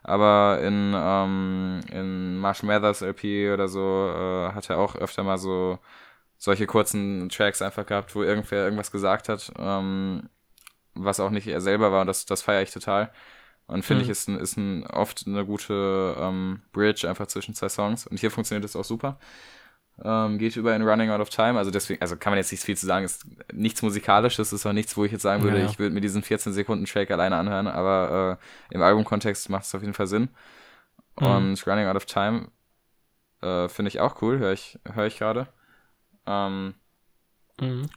Aber in, ähm, in Marshall Mathers LP oder so äh, hat er auch öfter mal so solche kurzen Tracks einfach gehabt, wo irgendwer irgendwas gesagt hat, ähm, was auch nicht er selber war. Und das, das feiere ich total. Und finde Mhm. ich, ist, ein, ist ein, oft eine gute ähm, Bridge einfach zwischen zwei Songs. Und hier funktioniert das auch super. Ähm, geht über in Running Out of Time. Also deswegen, also kann man jetzt nicht viel zu sagen. Ist nichts musikalisches, ist auch nichts, wo ich jetzt sagen würde, Ja. ich würde mir diesen 14 Sekunden Track alleine anhören. Aber äh, im Albumkontext macht es auf jeden Fall Sinn. Mhm. Und Running Out of Time äh, finde ich auch cool, höre ich, hör ich gerade. Ähm, Mhm.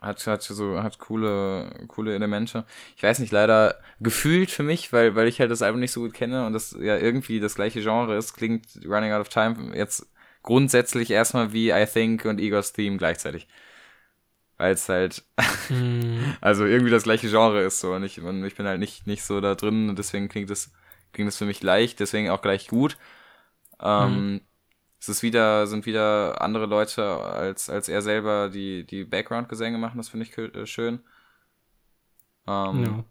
Hat, hat so, hat coole, coole Elemente. Ich weiß nicht, leider gefühlt für mich, weil, weil ich halt das Album nicht so gut kenne und das ja irgendwie das gleiche Genre ist, klingt Running Out of Time jetzt grundsätzlich erstmal wie I Think und Igor's Theme gleichzeitig. Weil es halt, Mhm. also irgendwie das gleiche Genre ist so und ich, und ich bin halt nicht, nicht so da drin und deswegen klingt es, klingt es für mich leicht, deswegen auch gleich gut. Ähm, Es ist wieder, sind wieder andere Leute als, als er selber, die, die Background-Gesänge machen, das finde ich äh, schön. Ähm,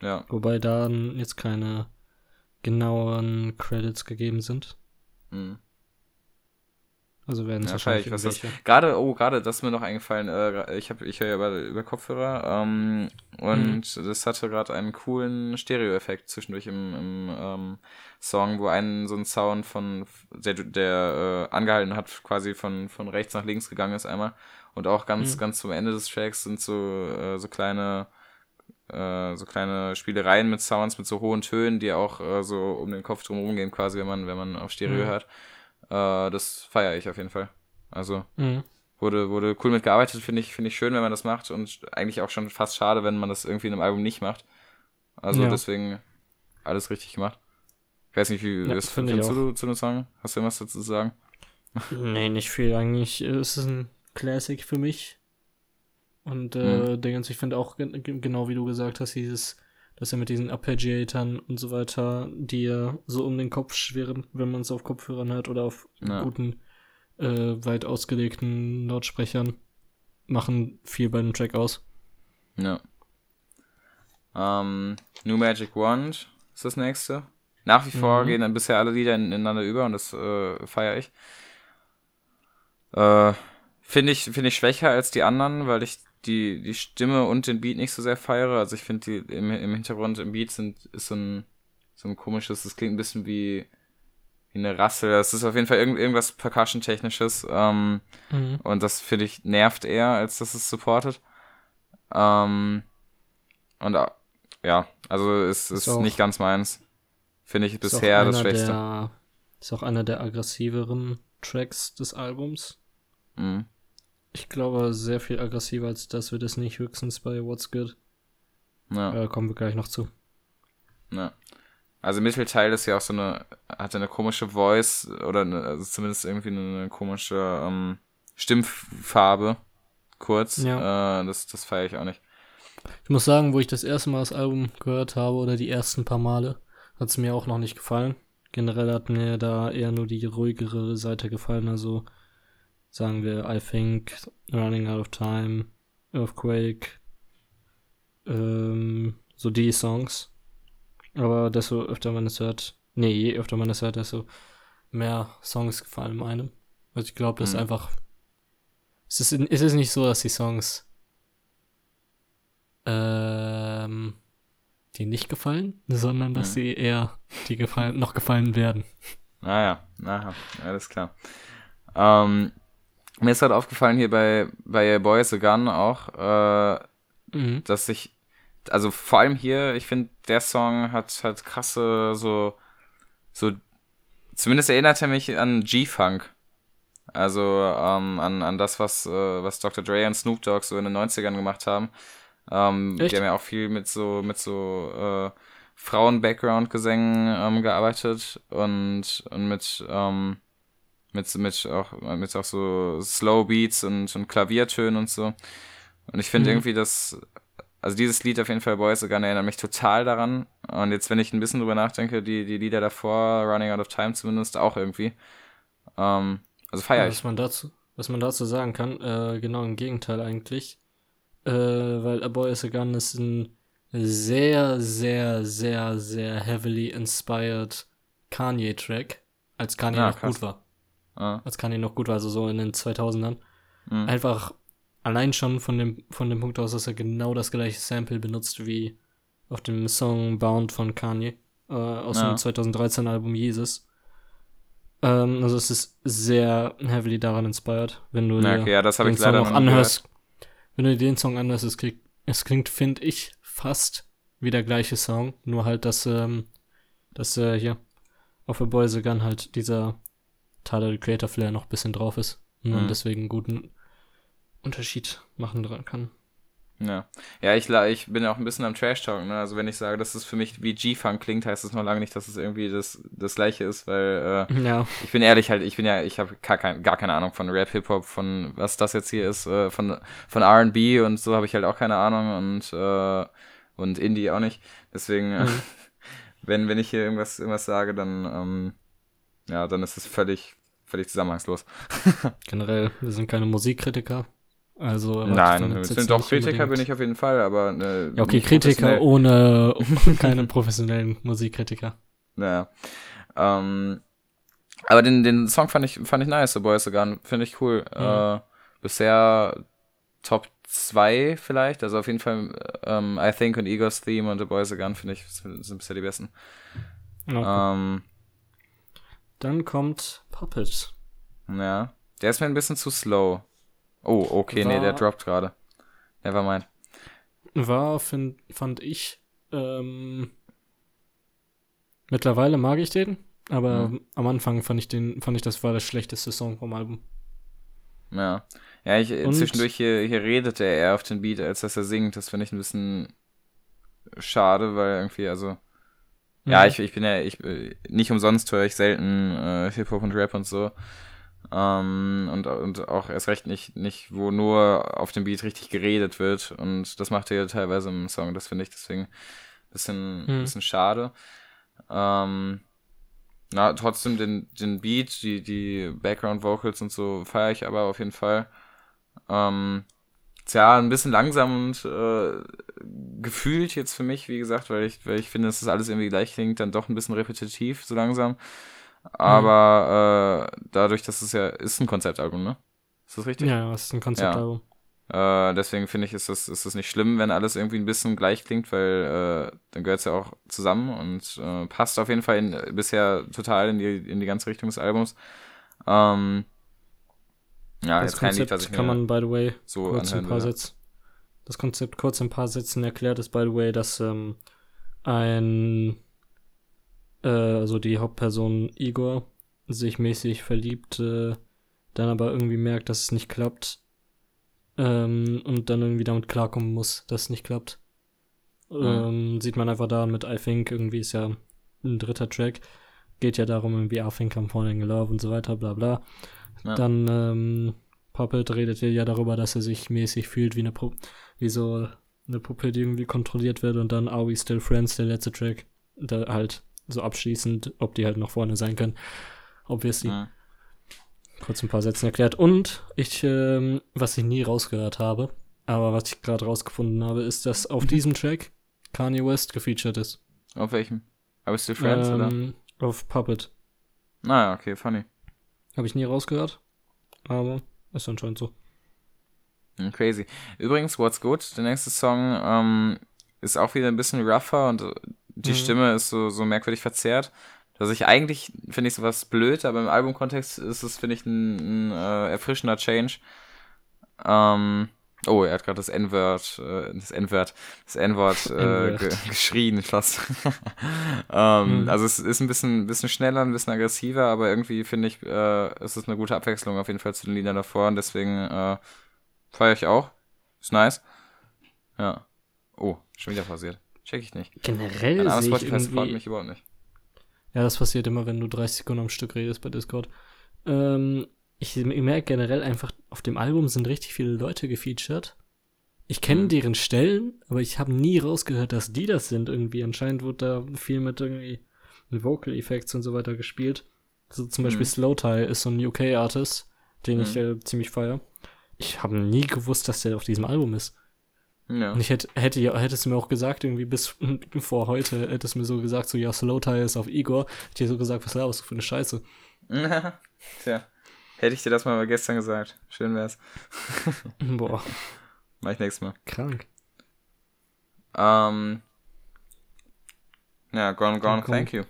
ja. ja. Wobei da jetzt keine genauen Credits gegeben sind. Mhm. Also werden es Ja, wahrscheinlich was das-. Gerade, oh, gerade, das ist mir noch eingefallen. Äh, ich habe, ich höre ja über, über Kopfhörer ähm, und Mhm. das hatte gerade einen coolen Stereo-Effekt zwischendurch im, im ähm, Song, wo einen so ein Sound von der, der äh, angehalten hat, quasi von, von rechts nach links gegangen ist einmal. Und auch ganz, Mhm. ganz zum Ende des Tracks sind so, äh, so kleine äh, so kleine Spielereien mit Sounds, mit so hohen Tönen, die auch äh, so um den Kopf drumherum gehen, quasi, wenn man, wenn man auf Stereo Mhm. hört. Äh, das feiere ich auf jeden Fall. Also Mhm. wurde, wurde cool mitgearbeitet, finde ich, finde ich schön, wenn man das macht und eigentlich auch schon fast schade, wenn man das irgendwie in einem Album nicht macht. Also Ja. deswegen alles richtig gemacht. Ich weiß nicht, wie Ja, ist finde ich findest du zu dem Song? Hast du irgendwas dazu zu sagen? Nee, nicht viel eigentlich. Es ist ein Classic für mich. Und äh, Mhm. Dingens, ich finde auch gen- gen- genau wie du gesagt hast, dieses, dass er mit diesen Arpeggiatern und so weiter, die ja so um den Kopf schwirren, wenn man es auf Kopfhörern hört oder auf Ja. guten, äh, weit ausgelegten Lautsprechern, machen viel bei dem Track aus. Ja. Ähm, New Magic Wand ist das nächste. Nach wie vor Mhm. gehen dann bisher alle Lieder in- ineinander über und das äh, feiere ich. Äh, finde ich, finde ich schwächer als die anderen, weil ich die, die Stimme und den Beat nicht so sehr feiere. Also ich finde die im, im Hintergrund im Beat sind, ist so ein, so ein komisches, das klingt ein bisschen wie, wie eine Rassel. Das ist auf jeden Fall irgend, irgendwas Percussion-technisches. Ähm, und das finde ich nervt eher, als dass es supportet. Ähm, und äh, ja, also es ist, Ist auch- nicht ganz meins. Finde ich bisher das Schwächste. Der, ist auch einer der aggressiveren Tracks des Albums. Mhm. Ich glaube, sehr viel aggressiver als das wird es nicht, höchstens bei What's Good. Ja. Äh, kommen wir gleich noch zu. Ja. Also Mittelteil ist ja auch so eine, hat eine komische Voice oder eine, also zumindest irgendwie eine, komische ähm, Stimmfarbe. Kurz. Ja. Äh, das das feiere ich auch nicht. Ich muss sagen, wo ich das erste Mal das Album gehört habe oder die ersten paar Male, hat es mir auch noch nicht gefallen. Generell hat mir da eher nur die ruhigere Seite gefallen. Also sagen wir I Think, Running Out of Time, Earthquake, ähm, so die Songs. Aber desto öfter man es hört, nee, je öfter man es hört, desto mehr Songs gefallen einem. Also ich glaube, das mhm. ist einfach. Es ist, es ist nicht so, dass die Songs ähm, die nicht gefallen, sondern dass mhm. sie eher die gefallen, noch gefallen werden. Naja, naja, alles klar. Ähm, mir ist halt aufgefallen hier bei, bei Boys a Gun auch, äh, mhm. dass ich, also vor allem hier, ich finde, der Song hat halt krasse, so, so, zumindest erinnert er mich an G-Funk. Also ähm, an, an das, was, äh, was Dr. Dre und Snoop Dogg so in den 90ern gemacht haben. Ähm, die haben ja auch viel mit so, mit so äh, Frauen-Background-Gesängen ähm, gearbeitet und, und mit, ähm, mit, mit, auch, mit auch so Slow Beats und, und Klaviertönen und so. Und ich finde mhm. irgendwie, dass, also dieses Lied auf jeden Fall, Boys Again, erinnert mich total daran. Und jetzt, wenn ich ein bisschen drüber nachdenke, die, die Lieder davor, Running Out of Time zumindest, auch irgendwie. Ähm, also feier ich. Was man dazu, was man dazu sagen kann, äh, genau im Gegenteil eigentlich. Äh, weil A Boy is a Gun ist ein sehr, sehr, sehr, sehr heavily inspired Kanye-Track, als Kanye ah, noch krass. gut war. Ah. Als Kanye noch gut war, also so in den 2000ern. Mhm. Einfach allein schon von dem, von dem Punkt aus, dass er genau das gleiche Sample benutzt wie auf dem Song Bound von Kanye äh, aus ja. dem 2013 Album Jesus. Ähm, also es ist sehr heavily daran inspired, wenn du ja, okay, ja, das den Song auch anhörst. Gehört. Wenn du den Song anhörst, es, krieg, es klingt, finde ich, fast wie der gleiche Song, nur halt, dass, ähm, dass äh, hier auf A Boys a Gun halt dieser Tyler the Creator Flair noch ein bisschen drauf ist und mhm. deswegen einen guten Unterschied machen dran kann. Ja. Ja, ich, ich bin ja auch ein bisschen am Trash-Talk, ne? Also wenn ich sage, dass es für mich wie G-Funk klingt, heißt es noch lange nicht, dass es irgendwie das, das gleiche ist, weil äh, ja. ich bin ehrlich halt, ich bin ja, ich habe gar, kein, gar keine Ahnung von Rap, Hip-Hop, von was das jetzt hier ist, äh, von, von RB und so habe ich halt auch keine Ahnung und, äh, und Indie auch nicht. Deswegen, mhm. wenn, wenn ich hier irgendwas, irgendwas sage, dann, ähm, ja, dann ist es völlig, völlig zusammenhangslos. Generell, wir sind keine Musikkritiker. Also Nein, ich bin doch Kritiker bin ich auf jeden Fall, aber ne, ja, okay, Kritiker ohne keine professionellen Musikkritiker. Naja. Ähm, aber den, den Song fand ich fand ich nice, The Boys Again, finde ich cool. Mhm. Äh, bisher Top 2 vielleicht, also auf jeden Fall ähm, I Think und Ego's Theme und The Boys Again finde ich sind, sind bisher die besten. Okay. Ähm, Dann kommt Puppet. Ja, der ist mir ein bisschen zu slow. Oh, okay, war, nee, der droppt gerade. Nevermind. War, find, fand ich, ähm, mittlerweile mag ich den, aber mhm. am Anfang fand ich den, fand ich, das war der schlechteste Song vom Album. Ja. Ja, ich, Und, zwischendurch hier, hier redet er eher auf den Beat, als dass er singt. Das finde ich ein bisschen schade, weil irgendwie, also. Mhm. Ja, ich, ich bin ja, ich, nicht umsonst höre ich selten äh, Hip-Hop und Rap und so. Ähm, und, und auch erst recht nicht, nicht, wo nur auf dem Beat richtig geredet wird. Und das macht er ja teilweise im Song, das finde ich deswegen ein bisschen, hm. bisschen schade. Ähm, na, trotzdem den, den Beat, die, die Background Vocals und so feiere ich aber auf jeden Fall. Ähm, tja, ein bisschen langsam und äh, gefühlt jetzt für mich, wie gesagt, weil ich, weil ich finde, dass das alles irgendwie gleich klingt, dann doch ein bisschen repetitiv, so langsam. Aber mhm. äh, dadurch, dass es ja ist ein Konzeptalbum, ne? Ist das richtig? Ja, es ist ein Konzeptalbum. Ja. Äh, deswegen finde ich, ist das, ist das nicht schlimm, wenn alles irgendwie ein bisschen gleich klingt, weil äh, dann gehört es ja auch zusammen und äh, passt auf jeden Fall in, bisher total in die, in die ganze Richtung des Albums. Ähm, ja, das jetzt Konzept Lied, ich kann man, by the way, so kurz ein paar Sätze. Das Konzept kurz in ein paar Sätzen erklärt ist, by the way, dass ähm, ein äh, also die Hauptperson Igor, sich mäßig verliebt, äh, dann aber irgendwie merkt, dass es nicht klappt ähm, und dann irgendwie damit klarkommen muss, dass es nicht klappt. Ähm, sieht man einfach da mit I Think, irgendwie ist ja ein dritter Track. Geht ja darum, irgendwie I Think I'm Falling in Love und so weiter, bla bla. Ja. Dann ähm, Puppet redet ja darüber, dass er sich mäßig fühlt wie eine Pu wie so eine Puppe, die irgendwie kontrolliert wird und dann Are We Still Friends, der letzte Track, da halt so abschließend, ob die halt noch vorne sein können. Obviously. Mhm. Kurz ein paar Sätze erklärt. Und ich, ähm, was ich nie rausgehört habe, aber was ich gerade rausgefunden habe, ist, dass auf diesem Track Kanye West gefeatured ist. Auf welchem? Aber Still Friends, oder? Auf Puppet. Naja, okay, funny. Habe ich nie rausgehört, aber ist anscheinend so. Hm, Crazy. Übrigens, What's Good, der nächste Song, ähm, ist auch wieder ein bisschen rougher und äh, die Mhm. Stimme ist so, so merkwürdig verzerrt. Dass ich eigentlich, finde ich sowas blöd, aber im Albumkontext ist es, finde ich, ein, ein äh, erfrischender Change. Ähm, oh, er hat gerade das N-Wort, äh, das N-Wort, das N-Wort äh, ge geschrien fast. ähm, Mhm. Also es ist ein bisschen, bisschen schneller, ein bisschen aggressiver, aber irgendwie finde ich, äh, es ist eine gute Abwechslung auf jeden Fall zu den Liedern davor und deswegen äh, feiere ich auch. Ist nice. Ja. Oh, schon wieder pausiert. Check ich nicht. Generell Ein sehe ich Spotify freut irgendwie... mich überhaupt nicht. Ja, das passiert immer, wenn du 30 Sekunden am Stück redest bei Discord. Ähm, ich merke generell einfach, auf dem Album sind richtig viele Leute gefeatured. Ich kenne Mhm. deren Stellen, aber ich habe nie rausgehört, dass die das sind irgendwie. Anscheinend wurde da viel mit irgendwie Vocal Effects und so weiter gespielt. So zum Beispiel Mhm. Slow Tie ist so ein UK-Artist, den ich Mhm. äh, ziemlich feier. Ich habe nie gewusst, dass der auf diesem Album ist. Ja. Und ich hätte, hätte hättest du mir auch gesagt, irgendwie bis vor heute, hättest du mir so gesagt, so, ja, Slow Tie ist auf Igor. Hätte ich dir so gesagt, was laberst du für eine Scheiße? Tja. Hätte ich dir das mal gestern gesagt. Schön wär's. Boah, Mach ich nächstes Mal. krank. Ähm. Ja, Gone Gone, Komm. thank you.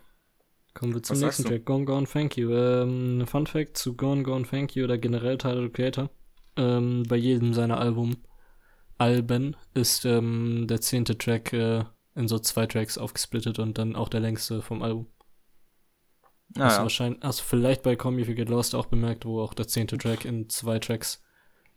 Kommen wir zum Was nächsten? Track. Gone Gone Thank You. Ähm, Fun Fact zu Gone Gone Thank You oder generell the Creator. Ähm, bei jedem seiner Album, Alben ist ähm, der zehnte Track äh, in so zwei Tracks aufgesplittet und dann auch der längste vom Album. Hast du Naja. wahrscheinlich, hast du vielleicht bei Call Me If You Get Lost auch bemerkt, wo auch der zehnte Track in zwei Tracks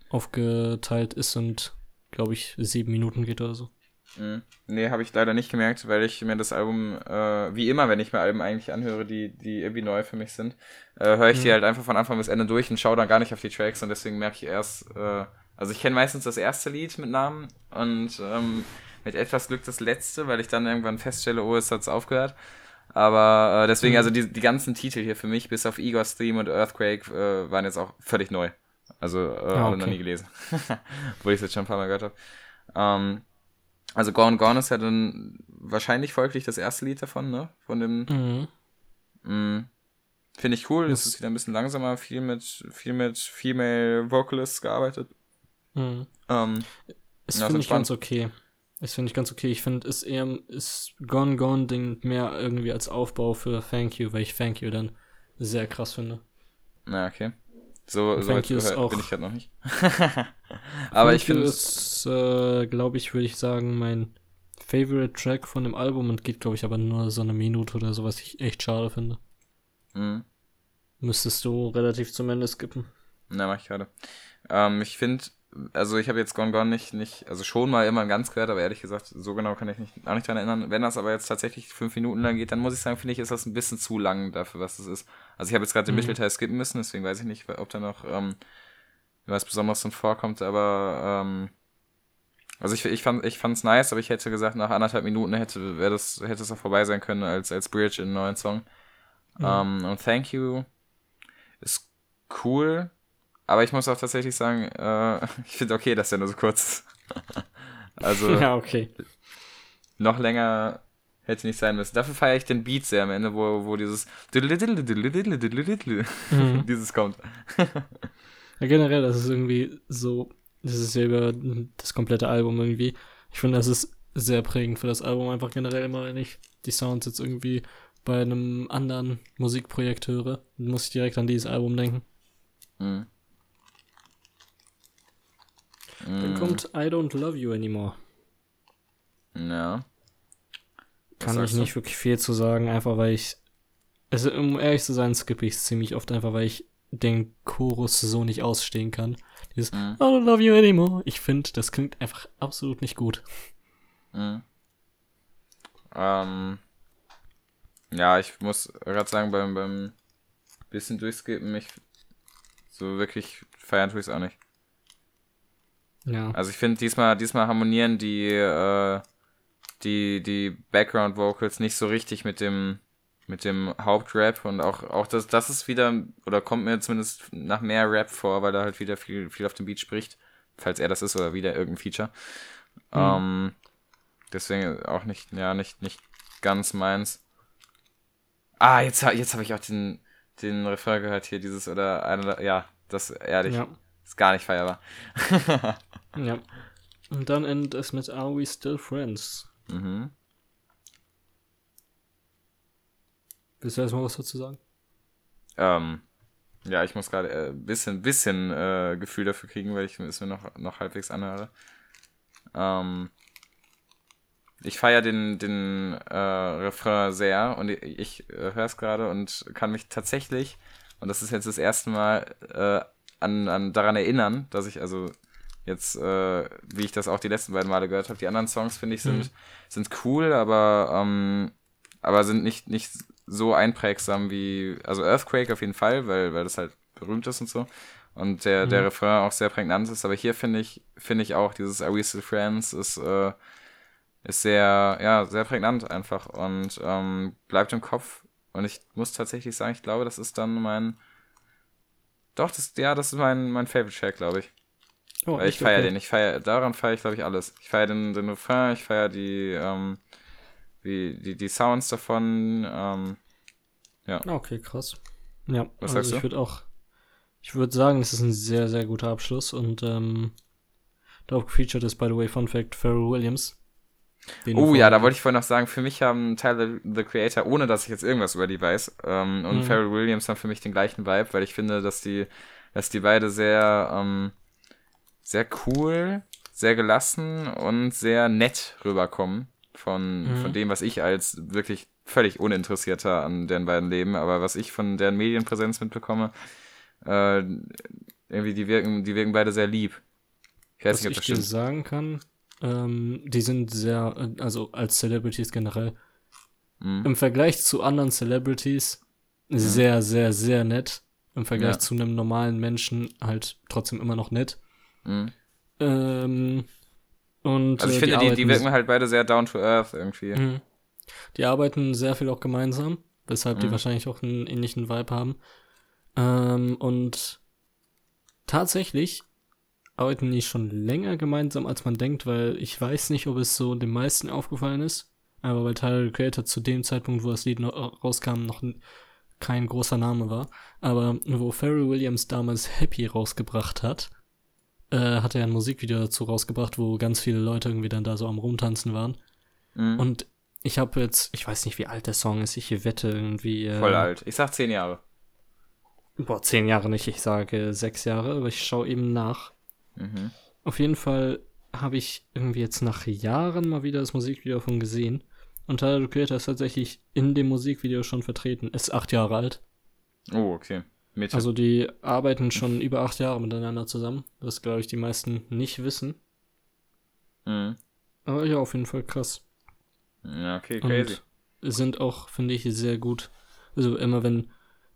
aufgeteilt ist und, glaube ich, sieben Minuten geht oder so. Mhm. Nee, habe ich leider nicht gemerkt, weil ich mir das Album, äh, wie immer, wenn ich mir Alben eigentlich anhöre, die, die irgendwie neu für mich sind, äh, höre ich die Mhm. halt einfach von Anfang bis Ende durch und schaue dann gar nicht auf die Tracks und deswegen merke ich erst, äh, also ich kenne meistens das erste Lied mit Namen und ähm, mit etwas Glück das letzte, weil ich dann irgendwann feststelle, oh, es hat's aufgehört. Aber äh, deswegen, Mhm. also die, die ganzen Titel hier für mich, bis auf Igor's Theme und Earthquake, äh, waren jetzt auch völlig neu. Also äh, Ah, alle noch okay. nie gelesen. Obwohl ich es jetzt schon ein paar Mal gehört habe. Ähm, also Gone Gone ist ja dann wahrscheinlich folglich das erste Lied davon, ne? Von dem. Mhm. mh, Finde ich cool. Es ist wieder ein bisschen langsamer, viel mit, viel mit Female Vocalists gearbeitet. Mhm. Ähm, Ist Ja, ist finde ich entspannt. ganz okay. Ist finde ich ganz okay. Ich finde, ist eher, ist Gone Gone Ding mehr irgendwie als Aufbau für Thank You, weil ich Thank You dann sehr krass finde. na, okay. So, so Thank weit you ist gehört auch- bin ich halt noch nicht. Aber Thank ich finde. ist, äh, glaube ich, würde ich sagen, mein Favorite Track von dem Album und geht, glaube ich, aber nur so eine Minute oder so, was ich echt schade finde. mh. Müsstest du relativ zum Ende skippen. Na, mach ich gerade. Ähm, ich finde, also ich habe jetzt Gone Gone nicht, nicht, also schon mal immer ganz gehört, aber ehrlich gesagt, so genau kann ich mich auch nicht dran erinnern. Wenn das aber jetzt tatsächlich fünf Minuten lang geht, dann muss ich sagen, finde ich, ist das ein bisschen zu lang dafür, was es ist. Also ich habe jetzt gerade den Mhm. Mittelteil skippen müssen, deswegen weiß ich nicht, ob da noch ähm, was Besonderes drin vorkommt, aber ähm, also ich, ich fand ich fand's nice, aber ich hätte gesagt, nach anderthalb Minuten hätte wäre das hätte es auch vorbei sein können als als Bridge in einen neuen Song. Mhm. Ähm, und Thank You ist cool, aber ich muss auch tatsächlich sagen, äh, ich finde okay, dass der nur so kurz ist. also ja, okay. noch länger hätte nicht sein müssen. Dafür feiere ich den Beat sehr am Ende, wo, wo dieses Mhm. dieses kommt. Ja, generell, das ist irgendwie so, das ist ja über das komplette Album irgendwie. Ich finde, das ist sehr prägend für das Album, einfach generell immer, wenn ich die Sounds jetzt irgendwie bei einem anderen Musikprojekt höre, dann muss ich direkt an dieses Album denken. Mhm. Dann Mhm. kommt I Don't Love You Anymore. Ja. Kann ich sagst du? nicht wirklich viel zu sagen, einfach weil ich, also um ehrlich zu sein, skippe ich es ziemlich oft, einfach weil ich den Chorus so nicht ausstehen kann. Dieses Mhm. I don't love you anymore. Ich finde, das klingt einfach absolut nicht gut. Mhm. Ähm, ja, ich muss gerade sagen, beim, beim bisschen durchskippen, ich so wirklich feiern tue ich es auch nicht. Ja. Also ich finde, diesmal, diesmal harmonieren die, äh, die, die Background Vocals nicht so richtig mit dem, mit dem Hauptrap und auch, auch das, das ist wieder, oder kommt mir zumindest nach mehr Rap vor, weil da halt wieder viel, viel auf dem Beat spricht, falls er das ist oder wieder irgendein Feature. Mhm. Ähm, deswegen auch nicht, ja, nicht, nicht ganz meins. Ah, jetzt, jetzt habe ich auch den, den Refrain gehört hier, dieses oder eine, ja, das ehrlich, ja. Ist gar nicht feierbar. ja. Und dann endet es mit Are We Still Friends? Mhm. Willst du erstmal was dazu sagen? Ähm, ja, ich muss gerade ein äh, bisschen, bisschen äh, Gefühl dafür kriegen, weil ich es mir noch, noch halbwegs anhöre. Ähm, ich feiere den, den äh, Refrain sehr und ich, ich höre es gerade und kann mich tatsächlich, und das ist jetzt das erste Mal, äh, an, an daran erinnern, dass ich also jetzt, äh, wie ich das auch die letzten beiden Male gehört habe, die anderen Songs finde ich sind, mhm. sind cool, aber, ähm, aber sind nicht, nicht so einprägsam wie, also Earthquake auf jeden Fall, weil, weil das halt berühmt ist und so. Und der, mhm. der Refrain auch sehr prägnant ist, aber hier finde ich, finde ich auch, dieses Are We Still Friends ist, äh, ist sehr, ja, sehr prägnant einfach und ähm, bleibt im Kopf. Und ich muss tatsächlich sagen, ich glaube, das ist dann mein. Doch, das, ja, das ist mein, mein Favorite Track, glaube ich. Oh, Weil ich feiere okay. den. Ich feier, daran feiere ich, glaube ich, alles. Ich feiere den, den Refrain, ich feiere die, ähm, die, die, die Sounds davon. Ähm, ja. Okay, krass. Ja, Was also ich würde auch, ich würde sagen, es ist ein sehr, sehr guter Abschluss und ähm, darauf gefeatured ist, by the way, Fun Fact, Pharrell Williams. Oh ja, da wollte ich vorhin noch sagen, für mich haben Tyler, the Creator, ohne dass ich jetzt irgendwas über die weiß, ähm, und mhm. Pharrell Williams haben für mich den gleichen Vibe, weil ich finde, dass die, dass die beide sehr, ähm, sehr cool, sehr gelassen und sehr nett rüberkommen von, mhm. von dem, was ich als wirklich völlig uninteressierter an deren beiden Leben, aber was ich von deren Medienpräsenz mitbekomme, äh, irgendwie, die wirken, die wirken beide sehr lieb. Ich weiß was nicht, ob ich das dir sagen kann, ähm, die sind sehr, also als Celebrities generell, mhm. im Vergleich zu anderen Celebrities mhm. sehr, sehr, sehr nett. Im Vergleich ja. zu einem normalen Menschen halt trotzdem immer noch nett. Mhm. Ähm, und, also ich äh, finde, die, die, die wirken halt beide sehr down to earth irgendwie. Mhm. Die arbeiten sehr viel auch gemeinsam, weshalb die mhm. wahrscheinlich auch einen ähnlichen Vibe haben. Ähm, und tatsächlich arbeiten die schon länger gemeinsam, als man denkt, weil ich weiß nicht, ob es so den meisten aufgefallen ist. Aber weil Tyler Creator zu dem Zeitpunkt, wo das Lied noch rauskam, noch kein großer Name war. Aber wo Pharrell Williams damals Happy rausgebracht hat, äh, hat er ein Musikvideo dazu rausgebracht, wo ganz viele Leute irgendwie dann da so am Rumtanzen waren. Mhm. Und ich habe jetzt, ich weiß nicht, wie alt der Song ist, ich wette irgendwie. Äh, Voll alt. Ich sag zehn Jahre. Boah, zehn Jahre nicht, ich sage sechs Jahre, aber ich schaue eben nach. Mhm. Auf jeden Fall habe ich irgendwie jetzt nach Jahren mal wieder das Musikvideo davon gesehen. Und Tyler the Creator ist tatsächlich in dem Musikvideo schon vertreten. Ist acht Jahre alt. Oh, okay. Mitte. Also die arbeiten schon über acht Jahre miteinander zusammen. Das glaube ich die meisten nicht wissen. Mhm. Aber ja, auf jeden Fall krass. Ja, okay, crazy. Und sind auch, finde ich, sehr gut. Also immer wenn,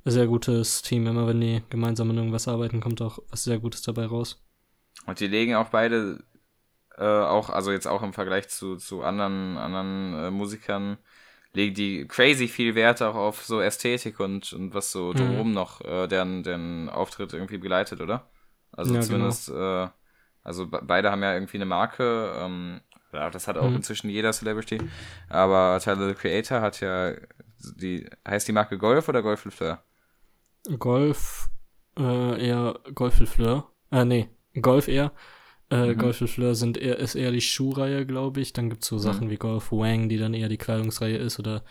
sehr gutes Team, immer wenn die gemeinsam an irgendwas arbeiten, kommt auch was sehr Gutes dabei raus. Und die legen auch beide, äh, auch, also jetzt auch im Vergleich zu, zu anderen, anderen äh, Musikern, legen die crazy viel Wert auch auf so Ästhetik und, und was so mhm. drumherum noch äh, deren, deren Auftritt irgendwie begleitet, oder? Also ja, zumindest, genau. äh, also beide haben ja irgendwie eine Marke, ähm, ja, das hat auch mhm. inzwischen jeder Celebrity, aber Tyler the Creator hat ja die, heißt die Marke Golf oder Golf Fleur? Golf, äh, eher Golf Fleur. Äh, nee, Golf eher. Äh, mhm. Golf Fleur sind eher, ist eher die Schuhreihe, glaube ich. Dann gibt es so mhm. Sachen wie Golf Wang, die dann eher die Kleidungsreihe ist oder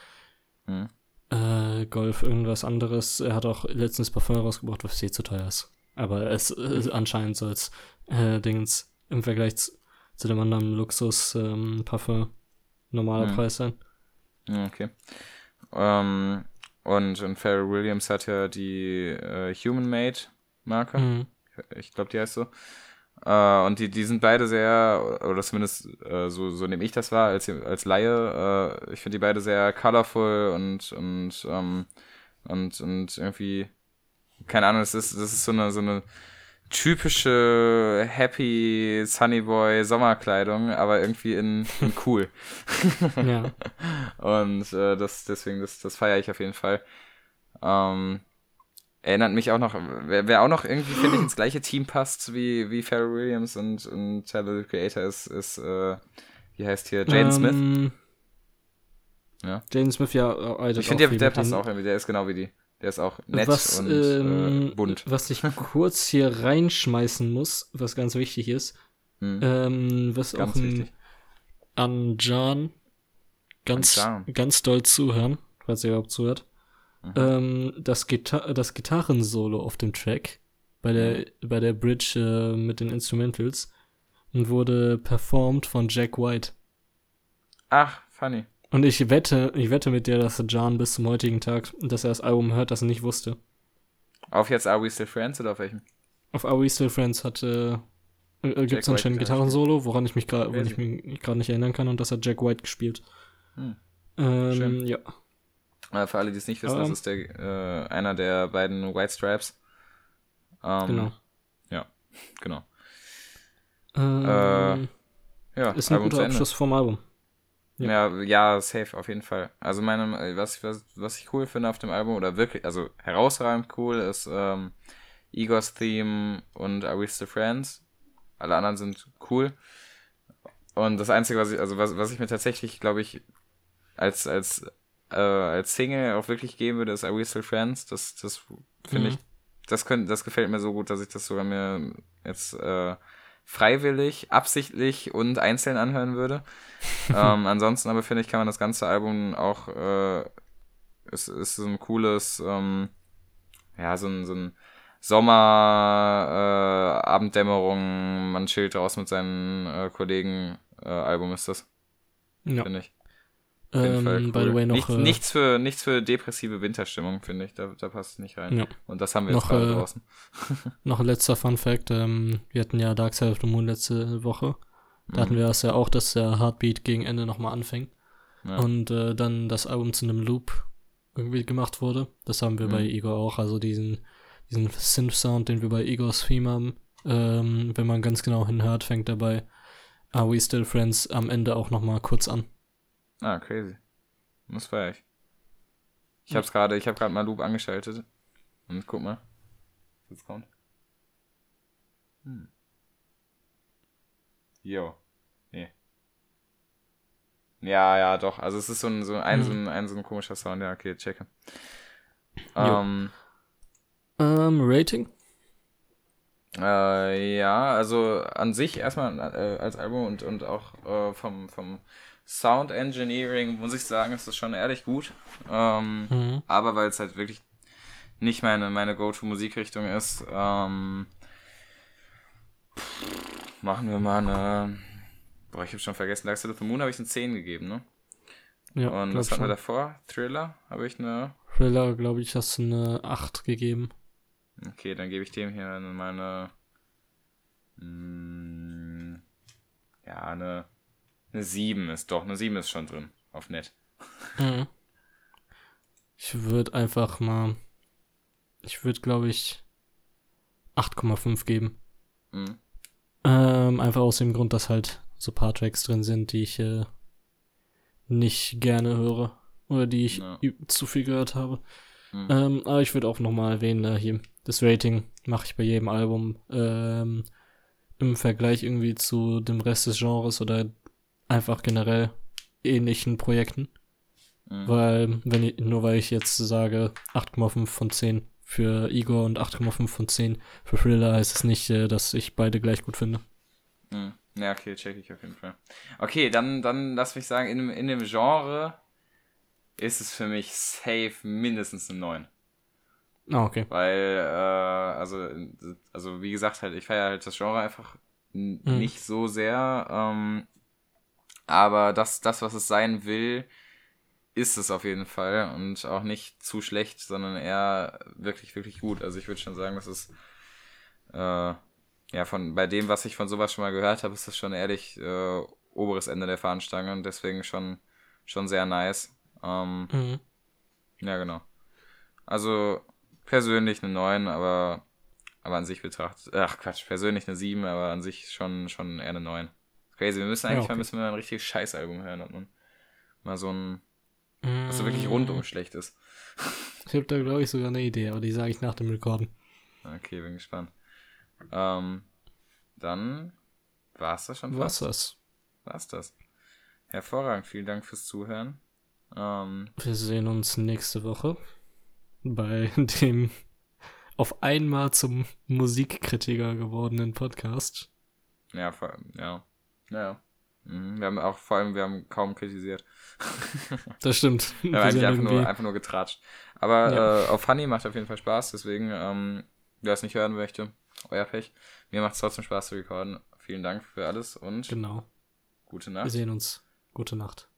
mhm. äh, Golf irgendwas anderes. Er hat auch letztens Parfum rausgebracht, was eh zu teuer ist. Aber es ist anscheinend so als äh, Dings im Vergleich zu, zu dem anderen Luxus ähm, Parfum normaler mhm. Preis sein. Okay. Ähm, und, und Pharrell Williams hat ja die äh, Human Made Marke. Ich glaube, die heißt so. Äh, und die, die sind beide sehr, oder zumindest äh, so, so nehme ich das wahr als, als Laie. Äh, ich finde die beide sehr colorful und, und, ähm, und, und irgendwie, keine Ahnung, das ist, das ist so eine, so eine typische Happy Sunny Boy Sommerkleidung, aber irgendwie in, in cool. ja. Und äh, das, deswegen, das, das feiere ich auf jeden Fall. Ähm, erinnert mich auch noch, wer, wer auch noch irgendwie, finde ich, ins gleiche Team passt wie, wie Pharrell Williams und, und Tyler the Creator ist, ist äh, wie heißt hier, Jane um, Smith. Ähm, ja. Jane Smith, ja, äh, Ich finde, der, der passt auch irgendwie, der ist genau wie die. Der ist auch nett was, und ähm, äh, bunt. Was ich kurz hier reinschmeißen muss, was ganz wichtig ist, hm. ähm, was ganz auch ein, an Jan ganz, ganz doll zuhören, falls ihr überhaupt zuhört. Mhm. Ähm, das, Gita das Gitarrensolo auf dem Track bei der, mhm. bei der Bridge äh, mit den Instrumentals und wurde performt von Jack White. Ach, funny. Und ich wette, ich wette mit dir, dass John bis zum heutigen Tag, dass er das Album hört, das er nicht wusste. Auf jetzt Are We Still Friends oder auf welchem? Auf Are We Still Friends hat äh, äh, gibt es anscheinend ein Gitarrensolo, woran ich mich gerade nicht erinnern kann, und das hat Jack White gespielt. Hm. Ähm, ja. Äh, für alle, die es nicht wissen, um, das ähm. ist der, äh, einer der beiden White Stripes. Ähm, genau. Ja, genau. Ähm, äh, ja, ist ein Album guter Abschluss vom Album. Ja. ja, ja, safe, auf jeden Fall. Also meine, was, was, was ich cool finde auf dem Album, oder wirklich, also herausragend cool, ist ähm, Igor's Theme und Are We Still Friends. Alle anderen sind cool. Und das Einzige, was ich, also was, was ich mir tatsächlich, glaube ich, als, als, äh, als Single auch wirklich geben würde, ist Are We Still Friends. Das, das finde mhm. ich, das könnte, das gefällt mir so gut, dass ich das sogar mir jetzt äh, freiwillig, absichtlich und einzeln anhören würde. ähm, ansonsten aber finde ich, kann man das ganze Album auch, äh, es ist so ein cooles, ähm, ja, so ein, so ein Sommer, äh, Abenddämmerung, man chillt raus mit seinen äh, Kollegen, äh, Album ist das. Ja. Finde ich. Ähm, cool. by the way noch, Nicht, äh, nichts, für, nichts für depressive Winterstimmung, finde ich. Da, da passt es nicht rein. Ja. Und das haben wir noch, jetzt gerade äh, draußen. noch ein letzter Fun Fact. Ähm, wir hatten ja Dark Side of the Moon letzte Woche. Da mhm. hatten wir das ja auch, dass der Heartbeat gegen Ende nochmal anfängt. Ja. Und äh, dann das Album zu einem Loop irgendwie gemacht wurde. Das haben wir mhm. bei Igor auch. Also diesen, diesen Synth-Sound, den wir bei Igors Theme haben. Ähm, wenn man ganz genau hinhört, fängt dabei Are We Still Friends am Ende auch nochmal kurz an. Ah, crazy. Das feier ich. Ich hab's gerade, ich hab gerade mal Loop angeschaltet. Und guck mal. Was jetzt kommt. Hm. Jo. Nee. Ja, ja, doch. Also es ist so ein, so ein, mhm. so ein, ein, so ein komischer Sound. Ja, okay, checke. Ähm, ähm, Rating? Äh, ja, also an sich erstmal äh, als Album und, und auch äh, vom, vom Sound Engineering, muss ich sagen, ist das schon ehrlich gut. Ähm, mhm. Aber weil es halt wirklich nicht meine, meine Go-To-Musikrichtung ist, ähm, machen wir mal eine. Boah, ich habe schon vergessen. Dark Side of the Moon habe ich eine 10 gegeben, ne? Ja. Und was hatten wir davor? Thriller habe ich eine. Thriller, glaube ich, hast du eine 8 gegeben. Okay, dann gebe ich dem hier mal eine. Mh, mm, ja, eine eine 7 ist doch, eine 7 ist schon drin. Auf nett. Mhm. Ich würde einfach mal. Ich würde, glaube ich, 8,5 geben. Mhm. Ähm, einfach aus dem Grund, dass halt so paar Tracks drin sind, die ich äh, nicht gerne höre. Oder die ich ja. zu viel gehört habe. Mhm. Ähm, aber ich würde auch nochmal erwähnen, äh, hier, das Rating mache ich bei jedem Album ähm, im Vergleich irgendwie zu dem Rest des Genres oder einfach generell ähnlichen Projekten. Mhm. Weil, wenn ich, nur weil ich jetzt sage 8,5 von 10 für Igor und 8,5 von 10 für Thriller, heißt es nicht, äh, dass ich beide gleich gut finde. Mhm. Ja, okay, check ich auf jeden Fall. Okay, dann, dann lass mich sagen, in, in dem Genre ist es für mich safe mindestens eine 9. Ah, okay. Weil, äh, also, also wie gesagt, halt, ich feiere halt das Genre einfach mhm. nicht so sehr. Ähm, aber das, das, was es sein will, ist es auf jeden Fall. Und auch nicht zu schlecht, sondern eher wirklich, wirklich gut. Also ich würde schon sagen, das ist äh, ja, von bei dem, was ich von sowas schon mal gehört habe, ist das schon ehrlich äh, oberes Ende der Fahnenstange und deswegen schon, schon sehr nice. Ähm, mhm. Ja, genau. Also persönlich eine 9, aber, aber an sich betrachtet. Ach Quatsch, persönlich eine 7, aber an sich schon, schon eher eine 9. Crazy. Wir müssen eigentlich ja, okay. mal, müssen wir ein richtiges Scheißalbum hören und man mal so ein. Was so wirklich rundum schlecht ist. Ich habe da, glaube ich, sogar eine Idee, aber die sage ich nach dem Rekorden. Okay, bin gespannt. Ähm, dann war es das schon fast. War's das? War's das. Hervorragend, vielen Dank fürs Zuhören. Ähm, Wir sehen uns nächste Woche bei dem auf einmal zum Musikkritiker gewordenen Podcast. Ja, ja. Ja. Mhm, wir haben auch vor allem, wir haben kaum kritisiert. Das stimmt. wir haben eigentlich einfach nur, einfach nur getratscht. Aber ja. äh, auf Funny macht auf jeden Fall Spaß, deswegen, ähm, wer es nicht hören möchte, euer Pech. Mir macht es trotzdem Spaß zu recorden. Vielen Dank für alles und genau. gute Nacht. Wir sehen uns. Gute Nacht.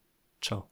Ciao.